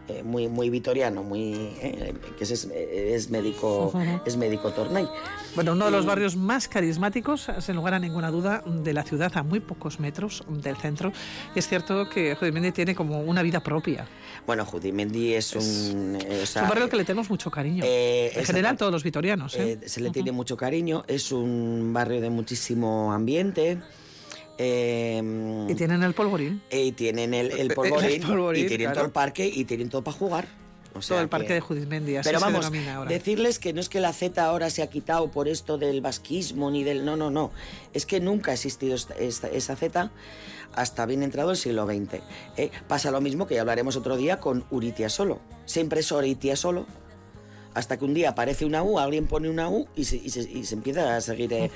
Eh, muy muy vitoriano muy eh, que es, es médico es médico Tornay Bueno, uno de los barrios más carismáticos, sin lugar a ninguna duda, de la ciudad, a muy pocos metros del centro. Es cierto que Judimendi tiene como una vida propia. bueno Judimendi es un eh, o Es sea, un barrio que le tenemos mucho cariño. eh, en general, todos los vitorianos. ¿eh? Eh, se le tiene mucho cariño, es un barrio de muchísimo ambiente. Eh, y tienen el polvorín. y tienen el, el El polvorín, polvorín, y tienen claro. todo el parque y tienen todo para jugar. O sea Todo el parque que- de Judimendi, así Pero se vamos, denomina ahora. decirles que no es que la Z ahora se ha quitado por esto del vasquismo ni del... No, no, no. Es que nunca ha existido esta- esta- esa Z hasta bien entrado el siglo XX. ¿eh? Pasa lo mismo que ya hablaremos otro día con Uritia Solo. Siempre es Uritia Solo. Hasta que un día aparece una U, alguien pone una U y se, y se- y se empieza a seguir. eh,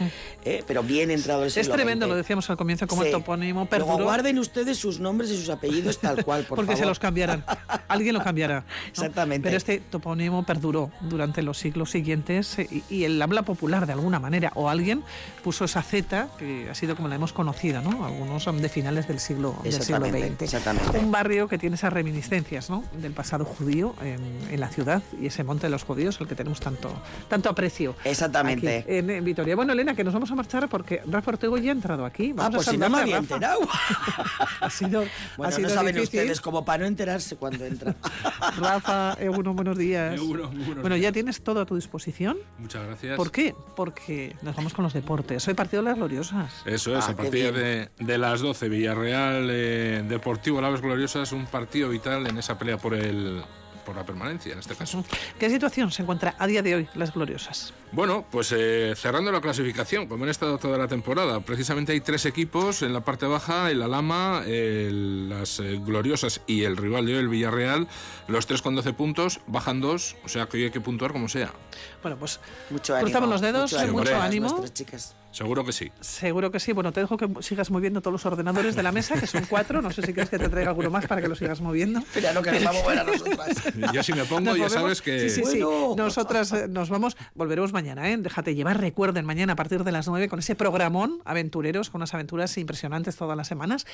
eh, pero bien entrado el siglo Es tremendo, XX. lo decíamos al comienzo, como el Sí. topónimo Luego perduró. guarden ustedes sus nombres y sus apellidos tal cual, por porque se favor. los cambiarán. Alguien lo cambiará. ¿no? Exactamente. Pero este topónimo perduró durante los siglos siguientes eh, y, y el habla popular de alguna manera o alguien puso esa Z que ha sido como la hemos conocido, ¿no? Algunos son de finales del siglo, del siglo XX. exactamente. Un barrio que tiene esas reminiscencias, ¿no? Del pasado judío en, en la ciudad y ese monte de los judíos al que tenemos tanto, tanto aprecio. Exactamente. aquí en, en Vitoria. Bueno, Elena, que nos vamos a marchar porque Rafa Ortego ya ha entrado aquí. Vamos Ah, pues a si no me había enterado. Ha sido, Bueno, ha sido no saben difícil. ustedes como para no enterarse cuando entra. Rafa, Eguno, buenos días. Eguno, muy buenos bueno, ya días. tienes todo a tu disposición. Muchas gracias. ¿Por qué? Porque nos vamos con los deportes. Hoy partido de las gloriosas. Eso es, Ah, a partir de, de las 12, Villarreal eh, Deportivo Laves Gloriosas, un partido vital en esa pelea por el, por la permanencia en este caso. ¿Qué situación se encuentra a día de hoy las gloriosas? Bueno, pues eh, cerrando la clasificación, como han estado toda la temporada, precisamente hay tres equipos en la parte baja, el Alama, el- las eh, Gloriosas y el rival de hoy, el Villarreal, los tres con 12 puntos, bajan dos, o sea que hoy hay que puntuar como sea. Bueno, pues Mucho cruzamos los dedos, mucho mucho, ánimo para ánimo. nuestras chicas. Seguro que sí. Seguro que sí. Bueno, te dejo que sigas moviendo todos los ordenadores de la mesa, que son cuatro. No sé si quieres que te traiga alguno más para que lo sigas moviendo. Pero no que nos vamos a mover a nosotras. Yo si me pongo, ya sabes que... Sí, sí, sí. Nosotras eh, nos vamos, volveremos mañana, ¿eh? Déjate llevar, recuerden, mañana a partir de las 9 con ese programón aventureros, con unas aventuras impresionantes todas las semanas.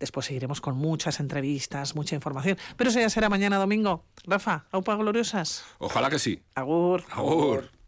Después seguiremos con muchas entrevistas, mucha información. Pero eso ya será mañana domingo. Rafa, aupa gloriosas. Ojalá que sí. Agur. Agur.